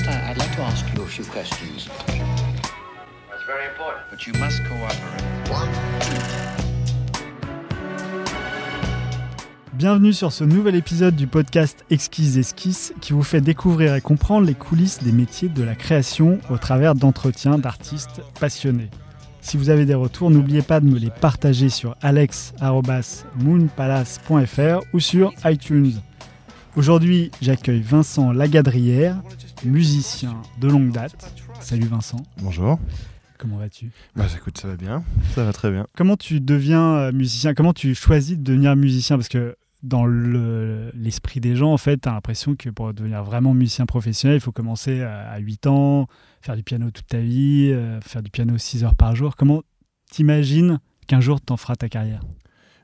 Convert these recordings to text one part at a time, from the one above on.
First, I, I'd like to ask you a few questions. That's very important. But you must cooperate. Bienvenue sur ce nouvel épisode du podcast Exquise Esquisse qui vous fait découvrir et comprendre les coulisses des métiers de la création au travers d'entretiens d'artistes passionnés. Si vous avez des retours, n'oubliez pas de me les partager sur alex.moonpalace.fr ou sur iTunes. Aujourd'hui, j'accueille Vincent Lagadrière, musicien de longue date. Salut Vincent, Bonjour. comment vas-tu? Bah écoute, ça va bien. Ça va très bien. Comment tu deviens euh, musicien? Comment tu choisis de devenir musicien? Parce que dans le- l'esprit des gens, en fait, tu as l'impression que pour devenir vraiment musicien professionnel, il faut commencer à à 8 ans, faire du piano toute ta vie, euh, faire du piano 6 heures par jour. Comment t'imagines qu'un jour t'en feras ta carrière?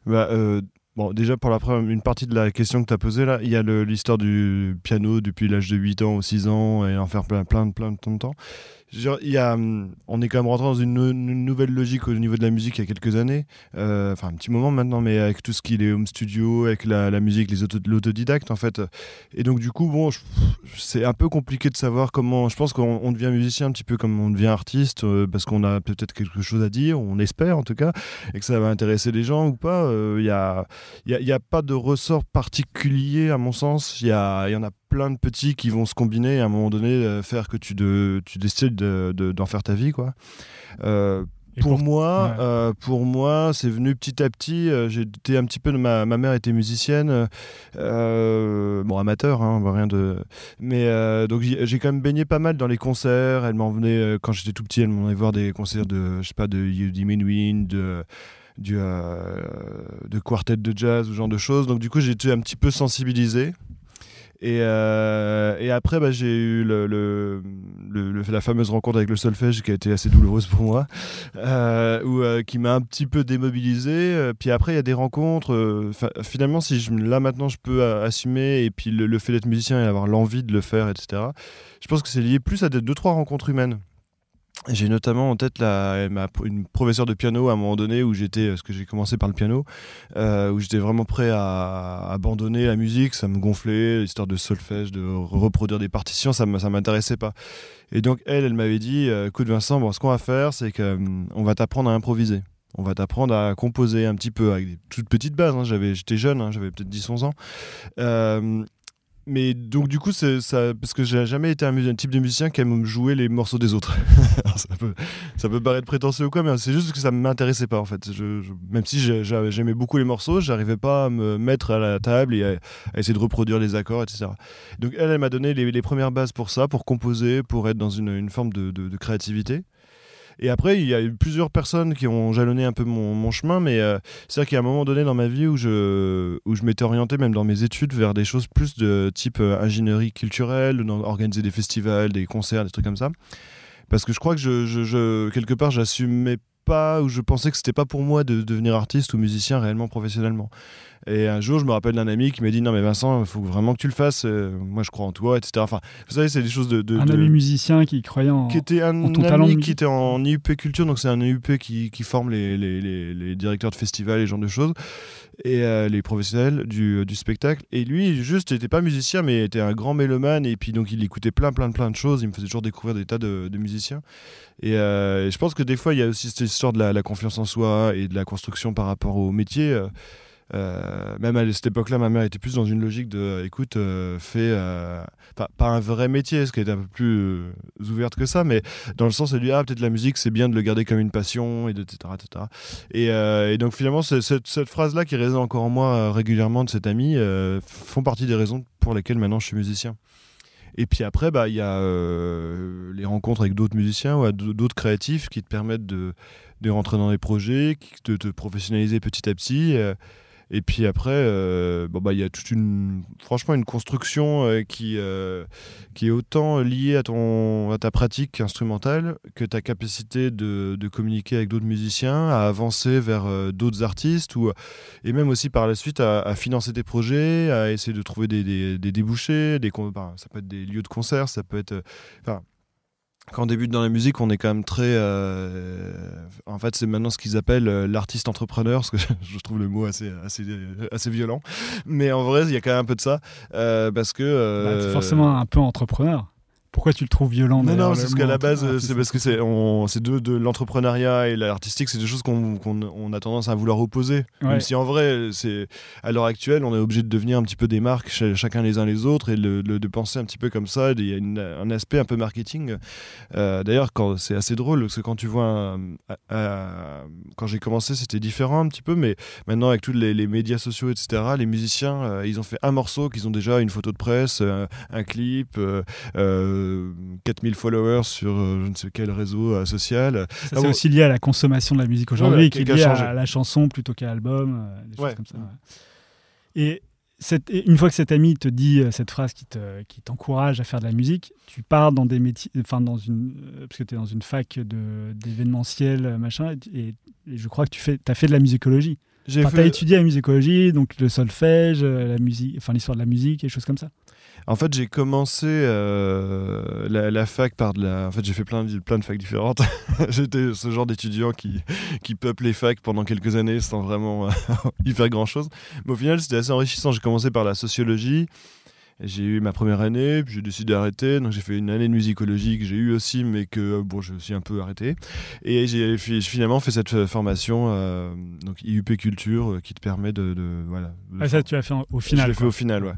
Bah, euh, bon, déjà pour la première, une partie de la question que tu as posée là, il y a l'histoire du piano depuis l'âge de 8 ans ou 6 ans et en faire plein, plein, plein de temps. Il y a, hum, on est quand même rentré dans une, nou- une nouvelle logique au niveau de la musique il y a quelques années, Euh, enfin un petit moment maintenant, mais avec tout ce qui est home studio, avec la, la musique, l'autodidacte en fait. Et donc du coup, bon, c'est un peu compliqué de savoir comment. Je pense qu'on on devient musicien un petit peu comme on devient artiste, euh, parce qu'on a peut-être quelque chose à dire, on espère en tout cas, et que ça va intéresser les gens ou pas. Il y a il n'y a, pas de ressort particulier à mon sens. Il y, y en a plein de petits qui vont se combiner et à un moment donné euh, faire que tu, de, tu décides de- de- d'en faire ta vie. Quoi. Euh, pour, pour- moi, ouais. euh, pour moi, c'est venu petit à petit. euh, J'étais un petit peu. Ma, ma mère était musicienne, euh, bon amateur, hein, rien de. Mais donc j'ai quand même baigné pas mal dans les concerts. Elle m'emmenait euh, quand j'étais tout petit, elle m'emmenait voir des concerts de, je sais pas, de Yudi Menuhin, de du de quartet de jazz, ce genre de choses. Donc du coup, j'ai été un petit peu sensibilisé. Et, euh, et après, bah, j'ai eu le, la fameuse rencontre avec le solfège qui a été assez douloureuse pour moi, euh, euh, qui m'a un petit peu démobilisé. Puis après, il y a des rencontres. finalement, si je, là maintenant je peux assumer, et puis le, fait d'être musicien et avoir l'envie de le faire, etc., je pense que c'est lié plus à deux, trois rencontres humaines. J'ai notamment en tête ma, une professeure de piano à un moment donné où j'étais, parce que j'ai commencé par le piano, euh, où j'étais vraiment prêt à abandonner la musique, ça me gonflait, l'histoire de solfège, de reproduire des partitions, ça ne m'intéressait pas. Et donc elle, elle m'avait dit, euh, écoute Vincent, bon, ce qu'on va faire, c'est qu'on va t'apprendre à improviser. On va t'apprendre à composer un petit peu avec des toutes petites bases. hein. J'avais, j'étais jeune, hein, j'avais peut-être 10-11 ans. Euh, mais donc du coup, ça, parce que j'ai jamais été un, type de musicien qui aime jouer les morceaux des autres. Ça, peut, ça peut paraître prétentieux ou quoi, mais c'est juste que ça ne m'intéressait pas en fait. Même si j'ai- j'ai- j'aimais beaucoup les morceaux, j'arrivais pas à me mettre à la table et à, essayer de reproduire les accords, etc. Donc elle, elle m'a donné les, premières bases pour ça, pour composer, pour être dans une, forme de créativité. Et après, il y a eu plusieurs personnes qui ont jalonné un peu mon, chemin, mais euh, c'est-à-dire qu'il y a un moment donné dans ma vie où je, où je m'étais orienté, même dans mes études, vers des choses plus de type euh, ingénierie culturelle, dans- organiser des festivals, des concerts, des trucs comme ça. Parce que je crois que je, je- je- quelque part, j'assumais pas, ou je pensais que c'était pas pour moi de devenir artiste ou musicien réellement professionnellement. Et un jour, je me rappelle d'un ami qui m'a dit Non, mais Vincent, il faut vraiment que tu le fasses. euh, moi, je crois en toi, etc. Enfin, vous savez, c'est des choses de. de- Un de- ami musicien qui croyait en... qui était un ton ami talent qui était en IUP Culture, donc c'est un IUP qui, qui forme les, les, les- les directeurs de festivals et ce genre de choses, et euh, les professionnels du, du spectacle. Et lui, juste, n'était pas musicien, mais était un grand mélomane, et puis donc il écoutait plein, plein, plein de choses, il me faisait toujours découvrir des tas de, de musiciens. Et, euh, et je pense que des fois, il y a aussi cette histoire de la, la confiance en soi et de la construction par rapport au métier. Euh, même à cette époque-là, ma mère était plus dans une logique de, euh, écoute, euh, fais, euh, pas, un vrai métier, ce qui était un peu plus ouverte que ça, mais dans le sens, elle dit, ah, peut-être la musique, c'est bien de le garder comme une passion, et etc., etc. Et, donc finalement, cette, phrase-là qui résonne encore en moi régulièrement de cet ami, font partie des raisons pour lesquelles maintenant je suis musicien. Et puis après, bah, il y a les rencontres avec d'autres musiciens ou d'autres créatifs qui te permettent de, rentrer dans des projets, de te professionnaliser petit à petit. Et puis après, euh, bon, bah, il y a toute une, franchement, une construction euh, qui, euh, qui est autant liée à, ton, à ta pratique instrumentale que ta capacité de, de communiquer avec d'autres musiciens, à avancer vers d'autres artistes, ou, et même aussi par la suite à, financer tes projets, à essayer de trouver des, des- débouchés, des, ça peut être des lieux de concert, ça peut être... Enfin, quand on débute dans la musique, on est quand même très. euh, en fait, c'est maintenant ce qu'ils appellent euh, l'artiste entrepreneur, parce que je trouve le mot assez, assez, assez violent. Mais en vrai, il y a quand même un peu de ça. euh, parce que. Bah, forcément un peu entrepreneur. Pourquoi tu le trouves violent Non, non, c'est parce mot qu'à la base, c'est parce que c'est c'est de, l'entrepreneuriat et l'artistique, c'est des choses qu'on qu'on- on a tendance à vouloir opposer. Ouais. Même si en vrai, c'est à l'heure actuelle, on est obligé de devenir un petit peu des marques ch- chacun les uns les autres et le- le- de penser un petit peu comme ça. Il y a une- un aspect un peu marketing. Euh, D'ailleurs, c'est assez drôle, parce que quand tu vois, un- à- à- quand j'ai commencé, c'était différent un petit peu, mais maintenant avec tous les, les médias sociaux, etc., les musiciens, euh, ils ont fait un morceau, qu'ils ont déjà une photo de presse, euh, un clip, euh, 4000 followers sur euh, je ne sais quel réseau euh, social. Ah c'est bon. aussi lié à la consommation de la musique aujourd'hui, Ouais, qui est lié à la chanson plutôt qu'à l'album, euh, des Ouais. choses comme ça. ouais. Et, cette- une fois que cet ami te dit euh, cette phrase qui te- qui t'encourage à faire de la musique, tu pars dans des métiers, enfin dans une, euh, parce que tu es dans une fac de- d'événementiel, euh, machin, et, je crois que tu fais, as fait de la musicologie. J'ai Enfin, tu as étudié la musicologie, donc le solfège, euh, la musique, enfin l'histoire de la musique et des choses comme ça. En fait, j'ai commencé euh, la, la fac par de la. En fait, j'ai fait plein de, plein de facs différentes. J'étais ce genre d'étudiant qui, qui peuple les facs pendant quelques années sans vraiment euh, y faire grand chose. Mais au final, c'était assez enrichissant. J'ai commencé par la sociologie. J'ai eu ma première année, puis j'ai décidé d'arrêter. Donc j'ai fait une année de musicologie que j'ai eu aussi, mais que euh, bon, j'ai aussi un peu arrêté. Et j'ai fi- j'ai finalement fait cette euh, formation, euh, donc IUP Culture, qui te permet de, de- voilà. de Ah, ça, tu l'as fait au final. je l'ai fait au final, ouais.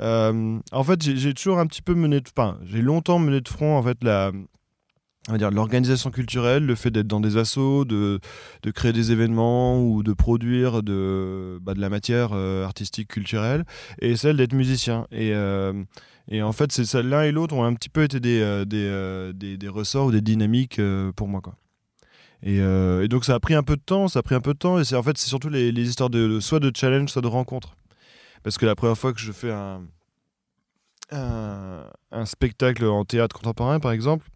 Euh, en fait, j'ai j'ai toujours un petit peu mené de, enfin, j'ai longtemps mené de front en fait la, on va dire l'organisation culturelle, le fait d'être dans des assos, de, créer des événements ou de produire de, bah, la matière euh, artistique culturelle, et celle d'être musicien. Et euh, en fait, c'est l'un et l'autre ont un petit peu été des, euh, ressorts ou des dynamiques pour moi, quoi. Et, donc ça a pris un peu de temps, ça a pris un peu de temps, et c'est en fait c'est surtout les, histoires de soit de challenge, soit de rencontre. Parce que la première fois que je fais un spectacle en théâtre contemporain, par exemple,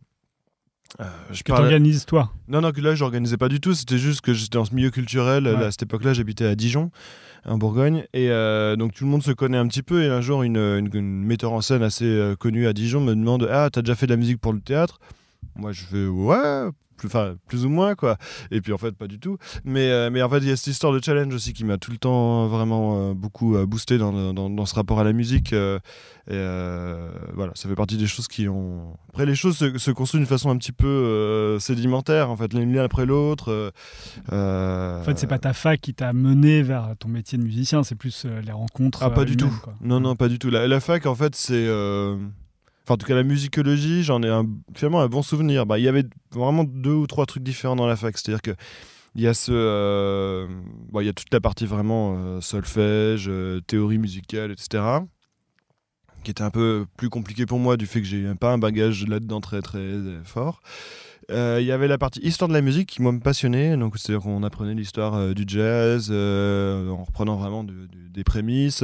euh, je Que parlais- t'organises toi. non, non, que là, je n'organisais pas du tout. C'était juste que j'étais dans ce milieu culturel. Ouais. Là, à cette époque-là, j'habitais à Dijon, en Bourgogne. Et euh, donc, tout le monde se connaît un petit peu. Et un jour, une, une- une metteur en scène assez euh, connue à Dijon me demande Ah, t'as déjà fait de la musique pour le théâtre? Moi, je fais Ouais. Plus, enfin, plus ou moins, quoi. Et puis, en fait, pas du tout. Mais, euh, mais en fait, il y a cette histoire de challenge aussi qui m'a tout le temps euh, vraiment euh, beaucoup boosté dans, dans, dans ce rapport à la musique. euh, et voilà, ça fait partie des choses qui ont. Après, les choses se, se construisent d'une façon un petit peu sédimentaire, en fait, l'une après l'autre. En fait, c'est pas ta fac qui t'a mené vers ton métier de musicien, c'est plus les rencontres. Ah, pas du tout. quoi. Non, non, pas du tout. La, la fac, en fait, c'est. Enfin, en tout cas, la musicologie, j'en ai un, finalement un bon souvenir. Bah, Il y avait vraiment deux ou trois trucs différents dans la fac. C'est-à-dire que. Il y a ce, euh, il y a toute la partie vraiment euh, solfège, euh, théorie musicale, etc. Qui était un peu plus compliqué pour moi du fait que j'ai pas un bagage là-dedans très très euh, fort. Euh, Il y avait la partie histoire de la musique qui moi me passionnait, donc c'est-à-dire qu'on apprenait l'histoire euh, du jazz euh, en reprenant vraiment de- de- des prémices.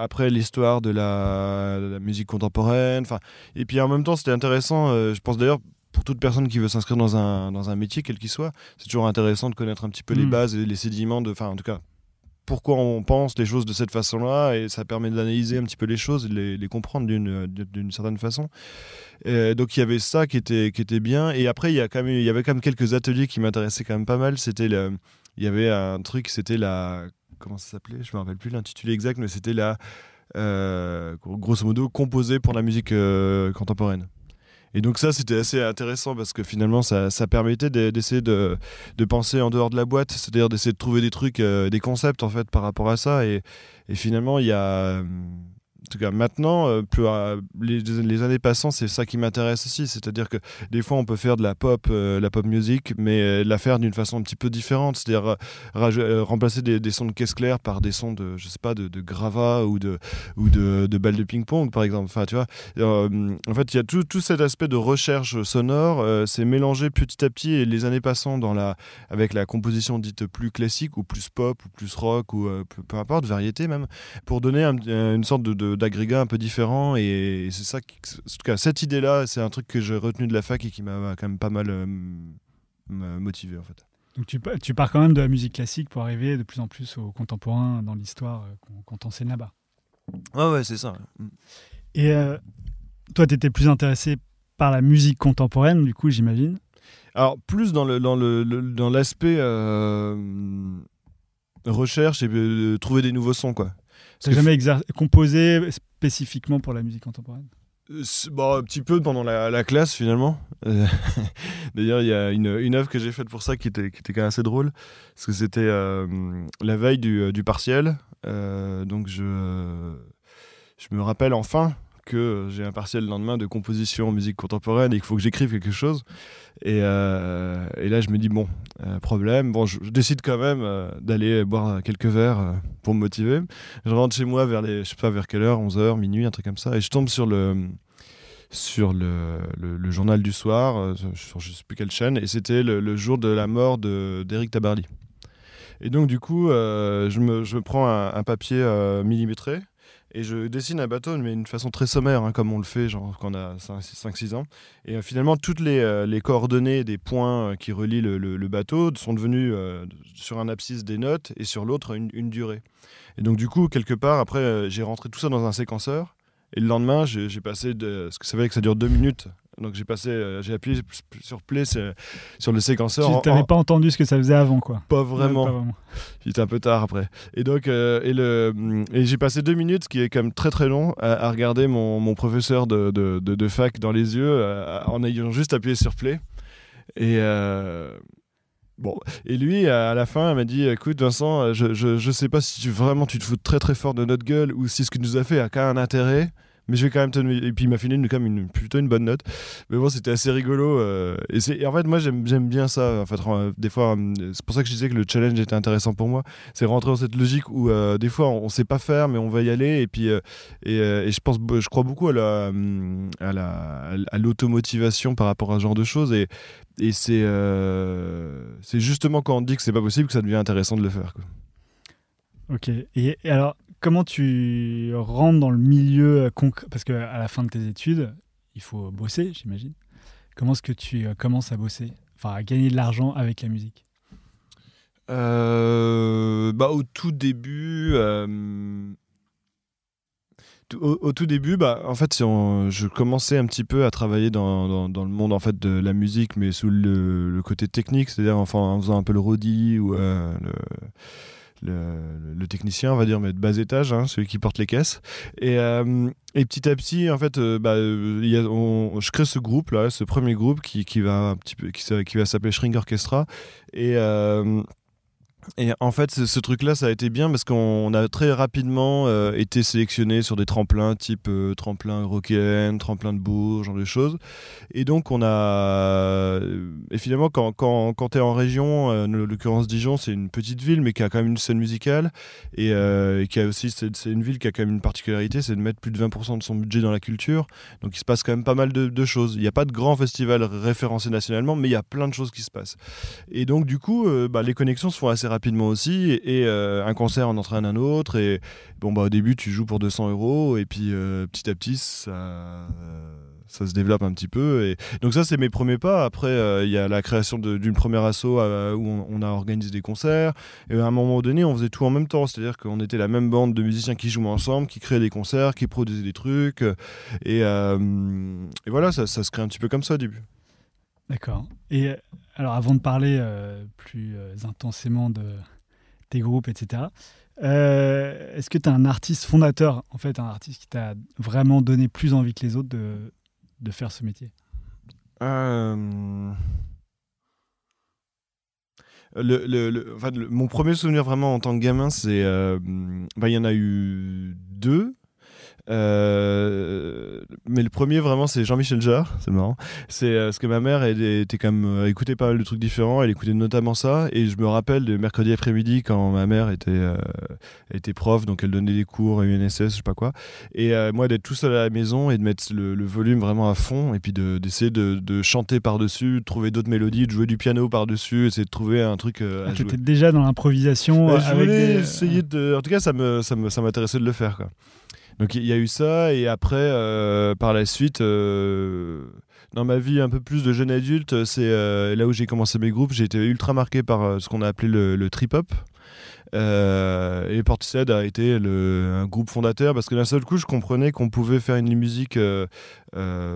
Après l'histoire de la, de la musique contemporaine. Enfin, et puis en même temps c'était intéressant. je pense d'ailleurs pour toute personne qui veut s'inscrire dans un dans un métier quel qu'il soit, c'est toujours intéressant de connaître un petit peu les Mm. bases et les sédiments de. Enfin en tout cas pourquoi on pense les choses de cette façon-là et ça permet d'analyser un petit peu les choses de les, comprendre d'une certaine façon. Donc il y avait ça qui était qui était bien et après il y a quand même il y avait quand même quelques ateliers qui m'intéressaient quand même pas mal. C'était il y avait un truc c'était la comment ça s'appelait? Je me rappelle plus l'intitulé exact mais c'était la euh, grosso modo composé pour la musique euh, contemporaine. Et donc ça, c'était assez intéressant parce que finalement, ça, permettait de- d'essayer de, penser en dehors de la boîte, c'est-à-dire d'essayer de trouver des trucs, euh, des concepts en fait par rapport à ça. Et finalement, il y a... En tout cas, maintenant, euh, plus, euh, les, années passant, c'est ça qui m'intéresse aussi. C'est-à-dire que des fois, on peut faire de la pop, euh, la pop music, mais euh, la faire d'une façon un petit peu différente. C'est-à-dire remplacer des, sons de caisse claire par des sons de, je sais pas, de, de gravats ou de, ou de, balles de ping-pong, par exemple. Enfin, tu vois, en fait, il y a tout, cet aspect de recherche sonore, c'est mélangé petit à petit et les années passant dans la, avec la composition dite plus classique ou plus pop ou plus rock ou peu, importe, variété même, pour donner un- une sorte de- d'agrégat un peu différent. Et, c'est ça, qui, en tout cas, cette idée-là, c'est un truc que j'ai retenu de la fac et qui m'a quand même pas mal euh, motivé en fait. Donc tu, tu pars quand même de la musique classique pour arriver de plus en plus au contemporain dans l'histoire euh, qu'on t'enseigne là-bas. Ouais, ouais, c'est ça. Et euh, toi, tu étais plus intéressé par la musique contemporaine, du coup, j'imagine. Alors, plus dans le dans le, le- dans l'aspect euh, recherche et euh, trouver des nouveaux sons, quoi. Tu jamais exer- composé spécifiquement pour la musique contemporaine? Euh, bon, un petit peu pendant la, la classe finalement. Euh, D'ailleurs, il y a une, une œuvre que j'ai faite pour ça qui était, qui était quand même assez drôle. Parce que c'était euh, la veille du, du partiel. Euh, donc je, je me rappelle enfin que j'ai un partiel le lendemain de composition en musique contemporaine et qu'il faut que j'écrive quelque chose. Et, euh, là, je me dis, bon, euh, problème. Bon, je, décide quand même euh, d'aller boire quelques verres pour me motiver. Je rentre chez moi vers les, je sais pas vers quelle heure, 11h, minuit, un truc comme ça. Et je tombe sur le, sur le, le- journal du soir, sur je sais plus quelle chaîne. Et c'était le, jour de la mort d'Éric Tabarly. Et donc, du coup, je, me, je me prends un, papier millimétré. Et je dessine un bateau, mais d'une façon très sommaire, hein, comme on le fait quand on a 5-6 ans. Et euh, finalement, toutes les, euh, les coordonnées des points euh, qui relient le, bateau sont devenues sur un abscisse des notes et sur l'autre une, durée. Et donc, du coup, quelque part, après, j'ai rentré tout ça dans un séquenceur. Et le lendemain, j'ai passé. Parce que ça veut que ça dure deux minutes. Donc, j'ai passé, euh, j'ai appuyé sur play sur le séquenceur. en- Tu n'avais en- pas entendu ce que ça faisait avant, quoi. pas Ouais, vraiment. pas vraiment. Il était un peu tard après. Et donc, euh, et le, et j'ai passé deux minutes, ce qui est quand même très très long, à, à regarder mon, mon professeur de, de, de- de fac dans les yeux, euh, en ayant juste appuyé sur play. Et euh, bon, et lui, à la fin, il m'a dit, écoute, Vincent, je, je, je sais pas si tu, vraiment tu te fous très très fort de notre gueule ou si ce que nous a fait a quand même un intérêt. Mais je vais quand même te. Et puis il m'a filé une, quand même une, plutôt une bonne note. Mais bon, c'était assez rigolo. euh, et, en fait, moi, j'aime bien ça. En fait, euh, des fois, euh, c'est pour ça que je disais que le challenge était intéressant pour moi. C'est rentrer dans cette logique où des fois, on, on sait pas faire, mais on va y aller. Et puis, et, je pense, je crois beaucoup à la, à la, à l'automotivation par rapport à ce genre de choses. Et, et c'est, c'est justement quand on dit que c'est pas possible que ça devient intéressant de le faire. quoi. Ok. Et alors, comment tu rentres dans le milieu concret Parce qu'à la fin de tes études, il faut bosser, j'imagine. Comment est-ce que tu euh, commences à bosser Enfin, à gagner de l'argent avec la musique? Euh, bah, au tout début, euh, au, tout début, bah, en fait, je commençais un petit peu à travailler dans, le monde en fait de la musique, mais sous le, côté technique, c'est-à-dire en faisant un peu le roadie ou euh, le, technicien, on va dire, mais de bas étage, hein, celui qui porte les caisses. Et, euh, et petit à petit, en fait, euh, bah, je crée ce groupe là, ce premier groupe qui, qui va qui va s'appeler String Orchestra. Et euh, et en fait, ce, truc-là, ça a été bien parce qu'on a très rapidement euh, été sélectionné sur des tremplins type euh, tremplin Eurokéen, tremplin de Bourges, genre de choses. Et donc, on a. Et finalement, quand, quand, quand tu es en région, euh, en l'occurrence Dijon, c'est une petite ville, mais qui a quand même une scène musicale. Et, euh, qui a aussi. C'est une ville qui a quand même une particularité, c'est de mettre plus de 20% de son budget dans la culture. Donc, il se passe quand même pas mal de, choses. Il n'y a pas de grand festival référencé nationalement, mais il y a plein de choses qui se passent. Et donc, du coup, euh, bah, les connexions se font assez rapidement aussi. Et, euh, un concert en entraîne un autre. Et bon, bah, au début, tu joues pour 200 euros. Et puis, euh, petit à petit, ça. euh, ça se développe un petit peu. Et donc ça, c'est mes premiers pas. Après, il y a la création d'une première asso où on, a organisé des concerts. Et à un moment donné, on faisait tout en même temps. C'est-à-dire qu'on était la même bande de musiciens qui jouaient ensemble, qui créaient des concerts, qui produisaient des trucs. Et, et voilà, ça, ça se crée un petit peu comme ça au début. D'accord. Et alors, avant de parler euh, plus euh, intensément de tes groupes, etc., euh, est-ce que tu as un artiste fondateur, en fait, un artiste qui t'a vraiment donné plus envie que les autres de, de faire ce métier? Mon premier souvenir vraiment en tant que gamin, c'est. bah, Il y en a eu deux. Euh, mais le premier vraiment c'est Jean-Michel Jarre, c'est marrant. C'est euh, parce que ma mère elle était même euh, écoutait pas mal de trucs différents, elle écoutait notamment ça et je me rappelle de mercredi après-midi quand ma mère était était prof donc elle donnait des cours à UNSS je sais pas quoi et moi d'être tout seul à la maison et de mettre le, le volume vraiment à fond et puis de- d'essayer de, de chanter par-dessus, de trouver d'autres mélodies, de jouer du piano par-dessus, essayer de trouver un truc euh, à Tu jouer. étais déjà dans l'improvisation euh, je voulais des- essayer de. En tout cas, ça me, ça me, ça m'intéressait de le faire. Quoi. Donc il y a eu ça, et après, euh, par la suite, euh, dans ma vie un peu plus de jeune adulte, c'est euh, là où j'ai commencé mes groupes. J'ai été ultra marqué par ce qu'on a appelé le, trip-hop. Et Portishead a été un groupe fondateur parce que d'un seul coup, je comprenais qu'on pouvait faire une musique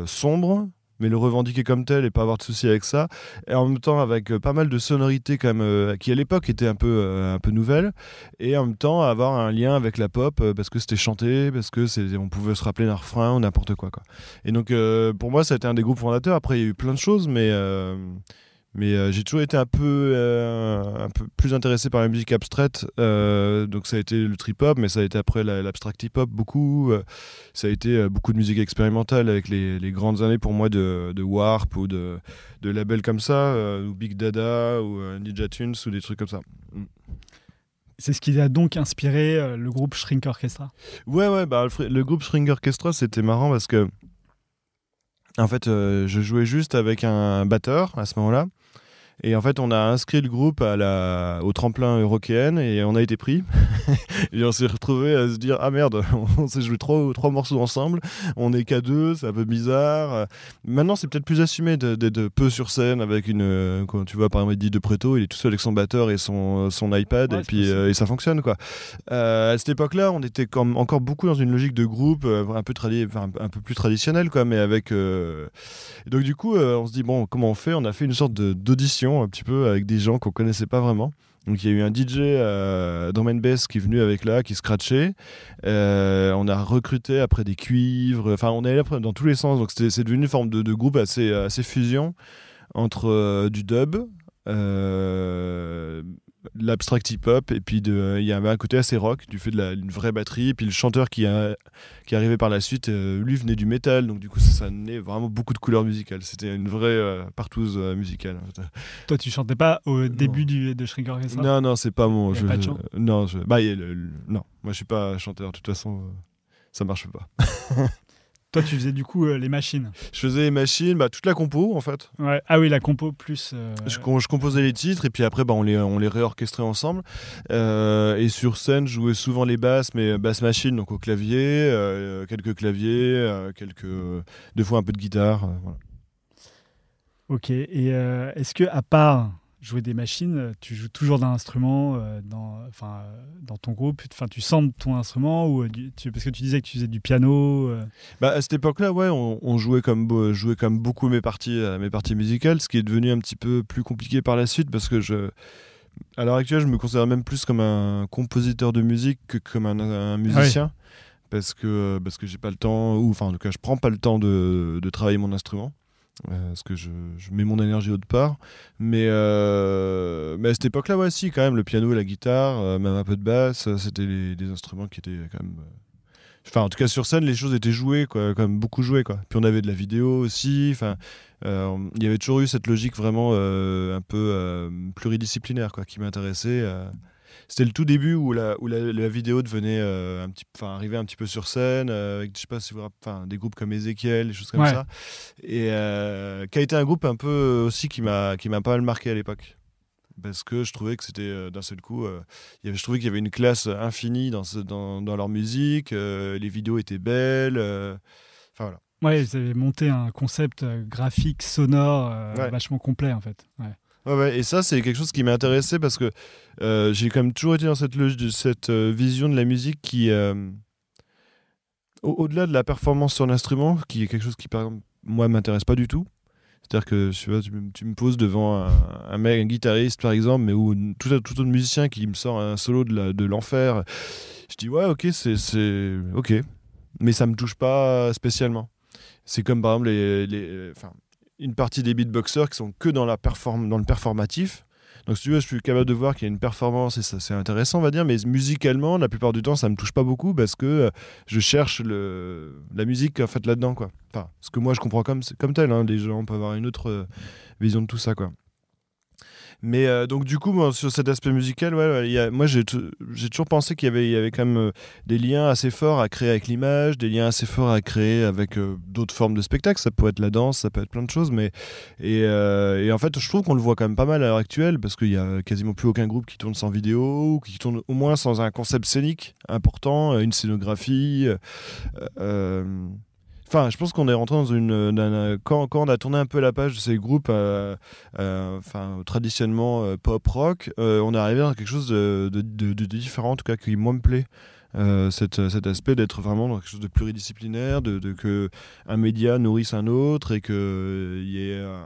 sombre, mais le revendiquer comme tel et pas avoir de soucis avec ça. Et en même temps, avec pas mal de sonorités quand même, qui à l'époque étaient un peu, un peu nouvelles, et en même temps avoir un lien avec la pop parce que c'était chanté, parce que on pouvait se rappeler d'un refrain ou n'importe quoi, quoi. Et donc, pour moi, ça a été un des groupes fondateurs. Après, il y a eu plein de choses, mais mais euh, j'ai toujours été un peu, euh, un peu plus intéressé par la musique abstraite. Euh, donc ça a été le trip-hop, mais ça a été après l'abstract hip-hop beaucoup. ça a été beaucoup de musique expérimentale avec les, les, grandes années pour moi de, de Warp ou de, de labels comme ça, ou Big Dada ou Ninja Tunes ou des trucs comme ça. Mm. C'est ce qui a donc inspiré le groupe Shrink Orchestra Ouais, ouais, bah, le, le groupe Shrink Orchestra, c'était marrant parce que en fait, je jouais juste avec un batteur à ce moment-là. Et en fait, on a inscrit le groupe à la, au tremplin européen et on a été pris. et on s'est retrouvé à se dire Ah merde, on s'est joué trois, trois morceaux ensemble, on est qu'à deux, c'est un peu bizarre. Maintenant, c'est peut-être plus assumé d'être peu sur scène avec une. Quand tu vois, par exemple, Eddie De Preto, il est tout seul avec son batteur et son, son iPad et puis euh, et ça fonctionne quoi. Euh, à cette époque-là, on était comme encore beaucoup dans une logique de groupe euh, un peu, un peu plus traditionnelle quoi, mais avec. Donc, du coup, on se dit Bon, comment on fait? On a fait une sorte d'audition un petit peu avec des gens qu'on connaissait pas vraiment. Donc il y a eu un DJ euh, drum bass qui est venu avec là, qui scratchait. Euh, on a recruté après des cuivres. Enfin, on est allé dans tous les sens. Donc c'est devenu une forme de, groupe assez, assez fusion entre euh, du dub, l'abstract hip-hop et puis il y avait un côté assez rock du fait de la, une vraie batterie et puis le chanteur qui, a, qui est arrivé par la suite euh, lui venait du métal donc du coup ça, ça vraiment beaucoup de couleurs musicales. C'était une vraie euh, partouze euh, musicale. Toi tu chantais pas au début du, de Shrink Orchestra? Non non c'est pas mon je, pas de non je, bah, non. Moi je suis pas chanteur de toute façon ça marche pas Toi, tu faisais du coup euh, les machines. Je faisais les machines, bah, toute la compo en fait. Ouais. Ah oui, la compo plus. Euh, je, je, composais les titres et puis après, bah, on, les, on les réorchestrait ensemble. Euh, et sur scène, je jouais souvent les basses, mais basses machines, donc au clavier, quelques claviers, quelques. deux fois un peu de guitare. Voilà. Ok. Et est-ce que, à part jouer des machines, tu joues toujours d'un instrument euh, dans, enfin, dans ton groupe enfin, Tu sens ton instrument ou, tu, Parce que tu disais que tu faisais du piano. Euh. Bah, à cette époque-là, ouais, on, jouait, comme, jouait comme beaucoup mes parties, euh, mes parties musicales, ce qui est devenu un petit peu plus compliqué par la suite parce que je. À l'heure actuelle, je me considère même plus comme un compositeur de musique que comme un, musicien. Parce que, parce que j'ai pas le temps, ou enfin en tout cas je prends pas le temps de, de travailler mon instrument. Euh, parce que je, mets mon énergie autre part. Mais, euh, mais à cette époque-là, ouais, quand même, le piano et la guitare, euh, même un peu de basse, c'était des instruments qui étaient quand même. Enfin, en tout cas, sur scène, les choses étaient jouées, quoi, quand même beaucoup jouées. Quoi. Puis on avait de la vidéo aussi. Enfin, il y avait toujours eu cette logique vraiment un peu pluridisciplinaire quoi, qui m'intéressait c'était le tout début où la, où la, vidéo devenait euh, un petit, enfin arrivait un petit peu sur scène euh, avec je sais pas si vous enfin des groupes comme Ezekiel, des choses comme ça, et euh, qui a été un groupe un peu aussi qui m'a qui m'a pas mal marqué à l'époque parce que je trouvais que c'était d'un seul coup, y avait, je trouvais qu'il y avait une classe infinie dans, dans, dans, leur musique, les vidéos étaient belles, enfin voilà. Ouais, ils avaient monté un concept graphique, sonore, vachement complet en fait. Ouais. Et ça, c'est quelque chose qui m'a intéressé parce que euh, j'ai quand même toujours été dans cette, cette euh, vision de la musique qui, euh, au-delà de la performance sur l'instrument, qui est quelque chose qui, par exemple, moi, m'intéresse pas du tout. C'est-à-dire que tu, vois, tu, me poses devant un, mec, un guitariste, par exemple, mais ou tout, tout autre musicien qui me sort un solo de l'enfer. je dis, ouais, ok, c'est. Ok. Mais ça me touche pas spécialement. C'est comme, par exemple, les. les une partie des beatboxers qui sont que dans, la perform dans le performatif. Donc si tu veux, je suis capable de voir qu'il y a une performance et ça c'est intéressant on va dire, mais musicalement la plupart du temps ça me touche pas beaucoup parce que euh, je cherche le, la musique en fait là-dedans quoi. Enfin, ce que moi je comprends comme, comme tel, hein. les gens peuvent avoir une autre euh, vision de tout ça quoi. Mais euh, donc du coup, sur cet aspect musical, moi j'ai toujours pensé qu'il y avait, quand même euh, des liens assez forts à créer avec l'image, des liens assez forts à créer avec euh, d'autres formes de spectacle. Ça peut être la danse, ça peut être plein de choses. Mais et, et en fait, je trouve qu'on le voit quand même pas mal à l'heure actuelle parce qu'il y a quasiment plus aucun groupe qui tourne sans vidéo ou qui tourne au moins sans un concept scénique important, une scénographie. Enfin, je pense qu'on est rentré dans une. quand, quand, on a tourné un peu la page de ces groupes, euh, euh, traditionnellement euh, pop rock, on est arrivé dans quelque chose de, différent, en tout cas, qui moi me plaît. Euh, cet, aspect d'être vraiment dans quelque chose de pluridisciplinaire, de, que un média nourrisse un autre et qu'il y, euh,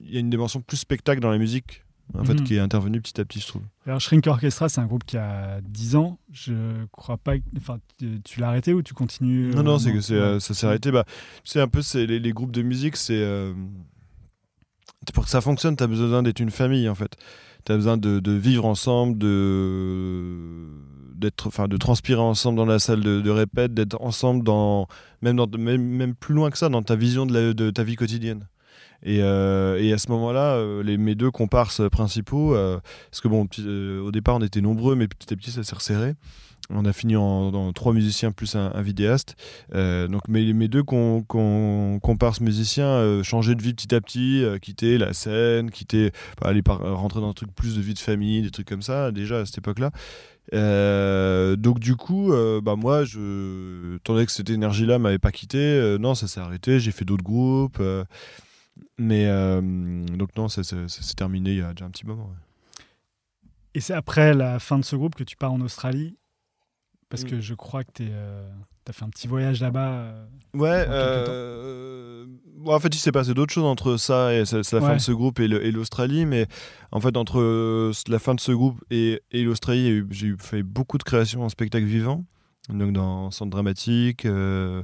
y a une dimension plus spectacle dans la musique en fait, Mhm. qui est intervenue petit à petit, je trouve. Alors, Shrink Orchestra, c'est un groupe qui a 10 ans. Je crois pas. que- Enfin, tu, tu l'as arrêté ou tu continues Non, euh, non, c'est que c'est, Ouais. euh, ça s'est arrêté. Bah, c'est un peu les, les groupes de musique, c'est. euh, pour que ça fonctionne, tu as besoin d'être une famille, en fait. Tu as besoin de, de vivre ensemble, de, d'être, enfin, de transpirer ensemble dans la salle de, de répète, d'être ensemble, dans, même, dans, même, même plus loin que ça, dans ta vision de, la- de ta vie quotidienne. Et, euh, et à ce moment-là, euh, les, mes deux comparses principaux, euh, parce que bon, au départ on était nombreux, mais petit à petit ça s'est resserré. On a fini en, trois musiciens plus un, vidéaste. Donc mes, mes deux com- com- comparses musiciens changeaient de vie petit à petit, quittaient la scène, quittaient, enfin, aller rentrer dans un truc plus de vie de famille, des trucs comme ça, déjà à cette époque-là. Donc du coup, bah moi, je, que cette énergie-là m'avait pas quitté, non, ça s'est arrêté. J'ai fait d'autres groupes, mais euh, donc non, ça, ça- ça s'est terminé il y a déjà un petit moment. ouais. Et c'est après la fin de ce groupe que tu pars en Australie? Parce Mm. que je crois que tu as fait un petit voyage là-bas. euh. Ouais, euh, bon, en fait, il s'est passé d'autres choses entre ça et la fin de ce groupe et l'Australie, mais en fait, entre euh, la fin de ce groupe et, et l'Australie, j'ai eu- fait beaucoup de créations en spectacle vivant, donc dans centre dramatique, euh,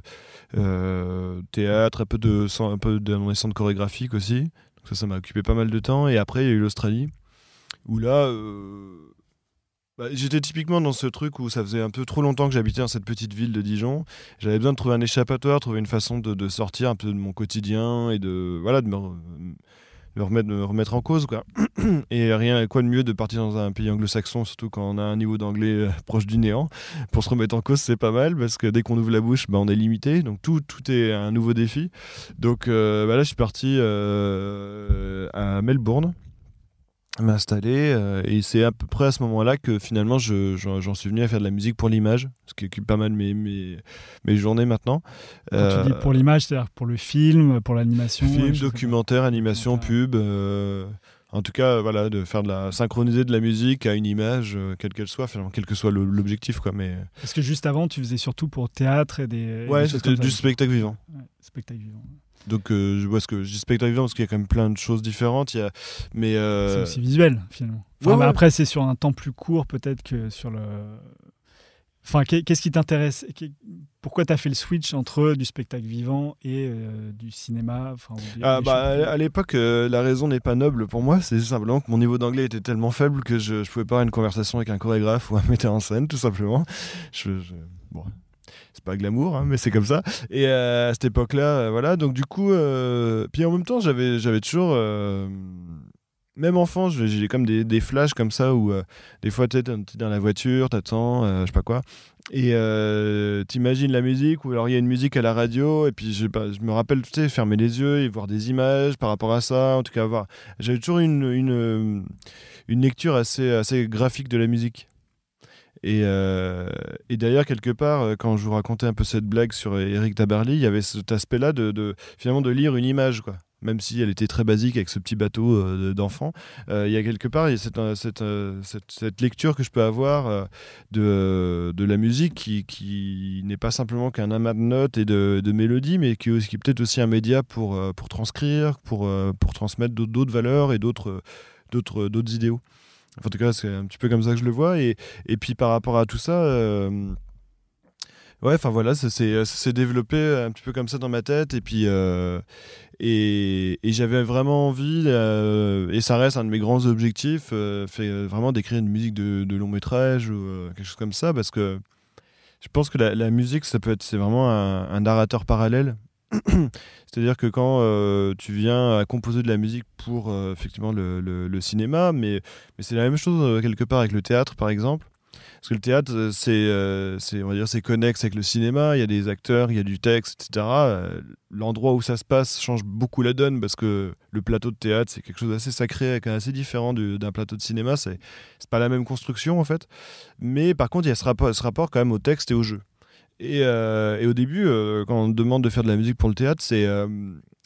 euh, théâtre, un peu, de, un peu dans les centres chorégraphiques aussi. Ça, ça m'a occupé pas mal de temps. Et après, il y a eu l'Australie, où là. euh, bah, J'étais typiquement dans ce truc où ça faisait un peu trop longtemps que j'habitais dans cette petite ville de Dijon. J'avais besoin de trouver un échappatoire, trouver une façon de, de sortir un peu de mon quotidien et de voilà de me, me remettre, me remettre en cause quoi. Et rien quoi de mieux de partir dans un pays anglo-saxon, surtout quand on a un niveau d'anglais euh, proche du néant. Pour se remettre en cause, c'est pas mal parce que dès qu'on ouvre la bouche, bah, on est limité. Donc tout, tout est un nouveau défi. Donc euh, bah là, je suis parti euh, à Melbourne m'installer euh, et c'est à peu près à ce moment-là que finalement je- j'en j'en suis venu à faire de la musique pour l'image ce qui occupe pas mal mes, mes, mes journées maintenant. Quand tu dis pour l'image, c'est-à-dire pour le film, pour l'animation film, documentaire, animation, pub euh, en tout cas voilà de faire de la synchroniser de la musique à une image euh, quelle qu'elle soit finalement quel que soit l'objectif quoi mais Parce que juste avant, tu faisais surtout pour théâtre et des, et ouais des ça. du spectacle vivant. Ouais, spectacle vivant. Donc euh, je vois ce que je dis spectacle vivant parce qu'il y a quand même plein de choses différentes il y a mais euh, C'est aussi visuel, finalement. Enfin, ouais, bah, ouais. Après, c'est sur un temps plus court, peut-être que sur le. Enfin, qu'est- qu'est-ce qui t'intéresse Pourquoi tu as fait le switch entre du spectacle vivant et euh, du cinéma enfin, des- Ah, des bah, choses- à l'époque, euh, la raison n'est pas noble pour moi. C'est simplement que mon niveau d'anglais était tellement faible que je, je pouvais pas avoir une conversation avec un chorégraphe ou un metteur en scène, tout simplement. Je, je- bon, c'est pas glamour, hein, mais c'est comme ça. Et euh, à cette époque-là, euh, voilà. Donc du coup, euh, puis en même temps, j'avais, j'avais toujours. même enfant, j'ai comme des, flashs comme ça où des fois tu es dans la voiture, t'attends, euh, je sais pas quoi, et euh, t'imagines la musique ou alors il y a une musique à la radio et puis je, me rappelle, tu sais, fermer les yeux et voir des images par rapport à ça, en tout cas voir. J'avais toujours une, une, une lecture assez, assez graphique de la musique. Et, euh, et d'ailleurs, quelque part, euh, quand je vous racontais un peu cette blague sur Eric Tabarly, il y avait cet aspect-là de, finalement de lire une image, quoi. Même si elle était très basique avec ce petit bateau euh, d'enfant, Euh, il y a quelque part cette, lecture que je peux avoir de, la musique qui, n'est pas simplement qu'un amas de notes et de, mélodies, mais qui, est peut-être aussi un média pour, transcrire, pour, pour transmettre d'autres- valeurs et d'autres idéaux. En tout cas, c'est un petit peu comme ça que je le vois. Et, et puis par rapport à tout ça, euh, ouais, enfin voilà, ça s'est développé un petit peu comme ça dans ma tête. Et puis euh, et, j'avais vraiment envie, euh, et ça reste un de mes grands objectifs, fait, vraiment d'écrire une musique de, long métrage ou quelque chose comme ça, parce que je pense que la, musique, ça peut être, c'est vraiment un narrateur parallèle. C'est-à-dire que quand euh, tu viens à composer de la musique pour euh, effectivement le, cinéma, mais, c'est la même chose euh, quelque part avec le théâtre par exemple. Parce que le théâtre, c'est, on va dire, c'est connexe avec le cinéma. Il y a des acteurs, il y a du texte, etc. L'endroit où ça se passe change beaucoup la donne parce que le plateau de théâtre, c'est quelque chose d'assez sacré, assez différent du- d'un plateau de cinéma. C'est, c'est pas la même construction en fait. Mais par contre, il y a ce rapport, ce rapport quand même au texte et au jeu. Et, euh, et au début, euh, quand on demande de faire de la musique pour le théâtre, c'est euh,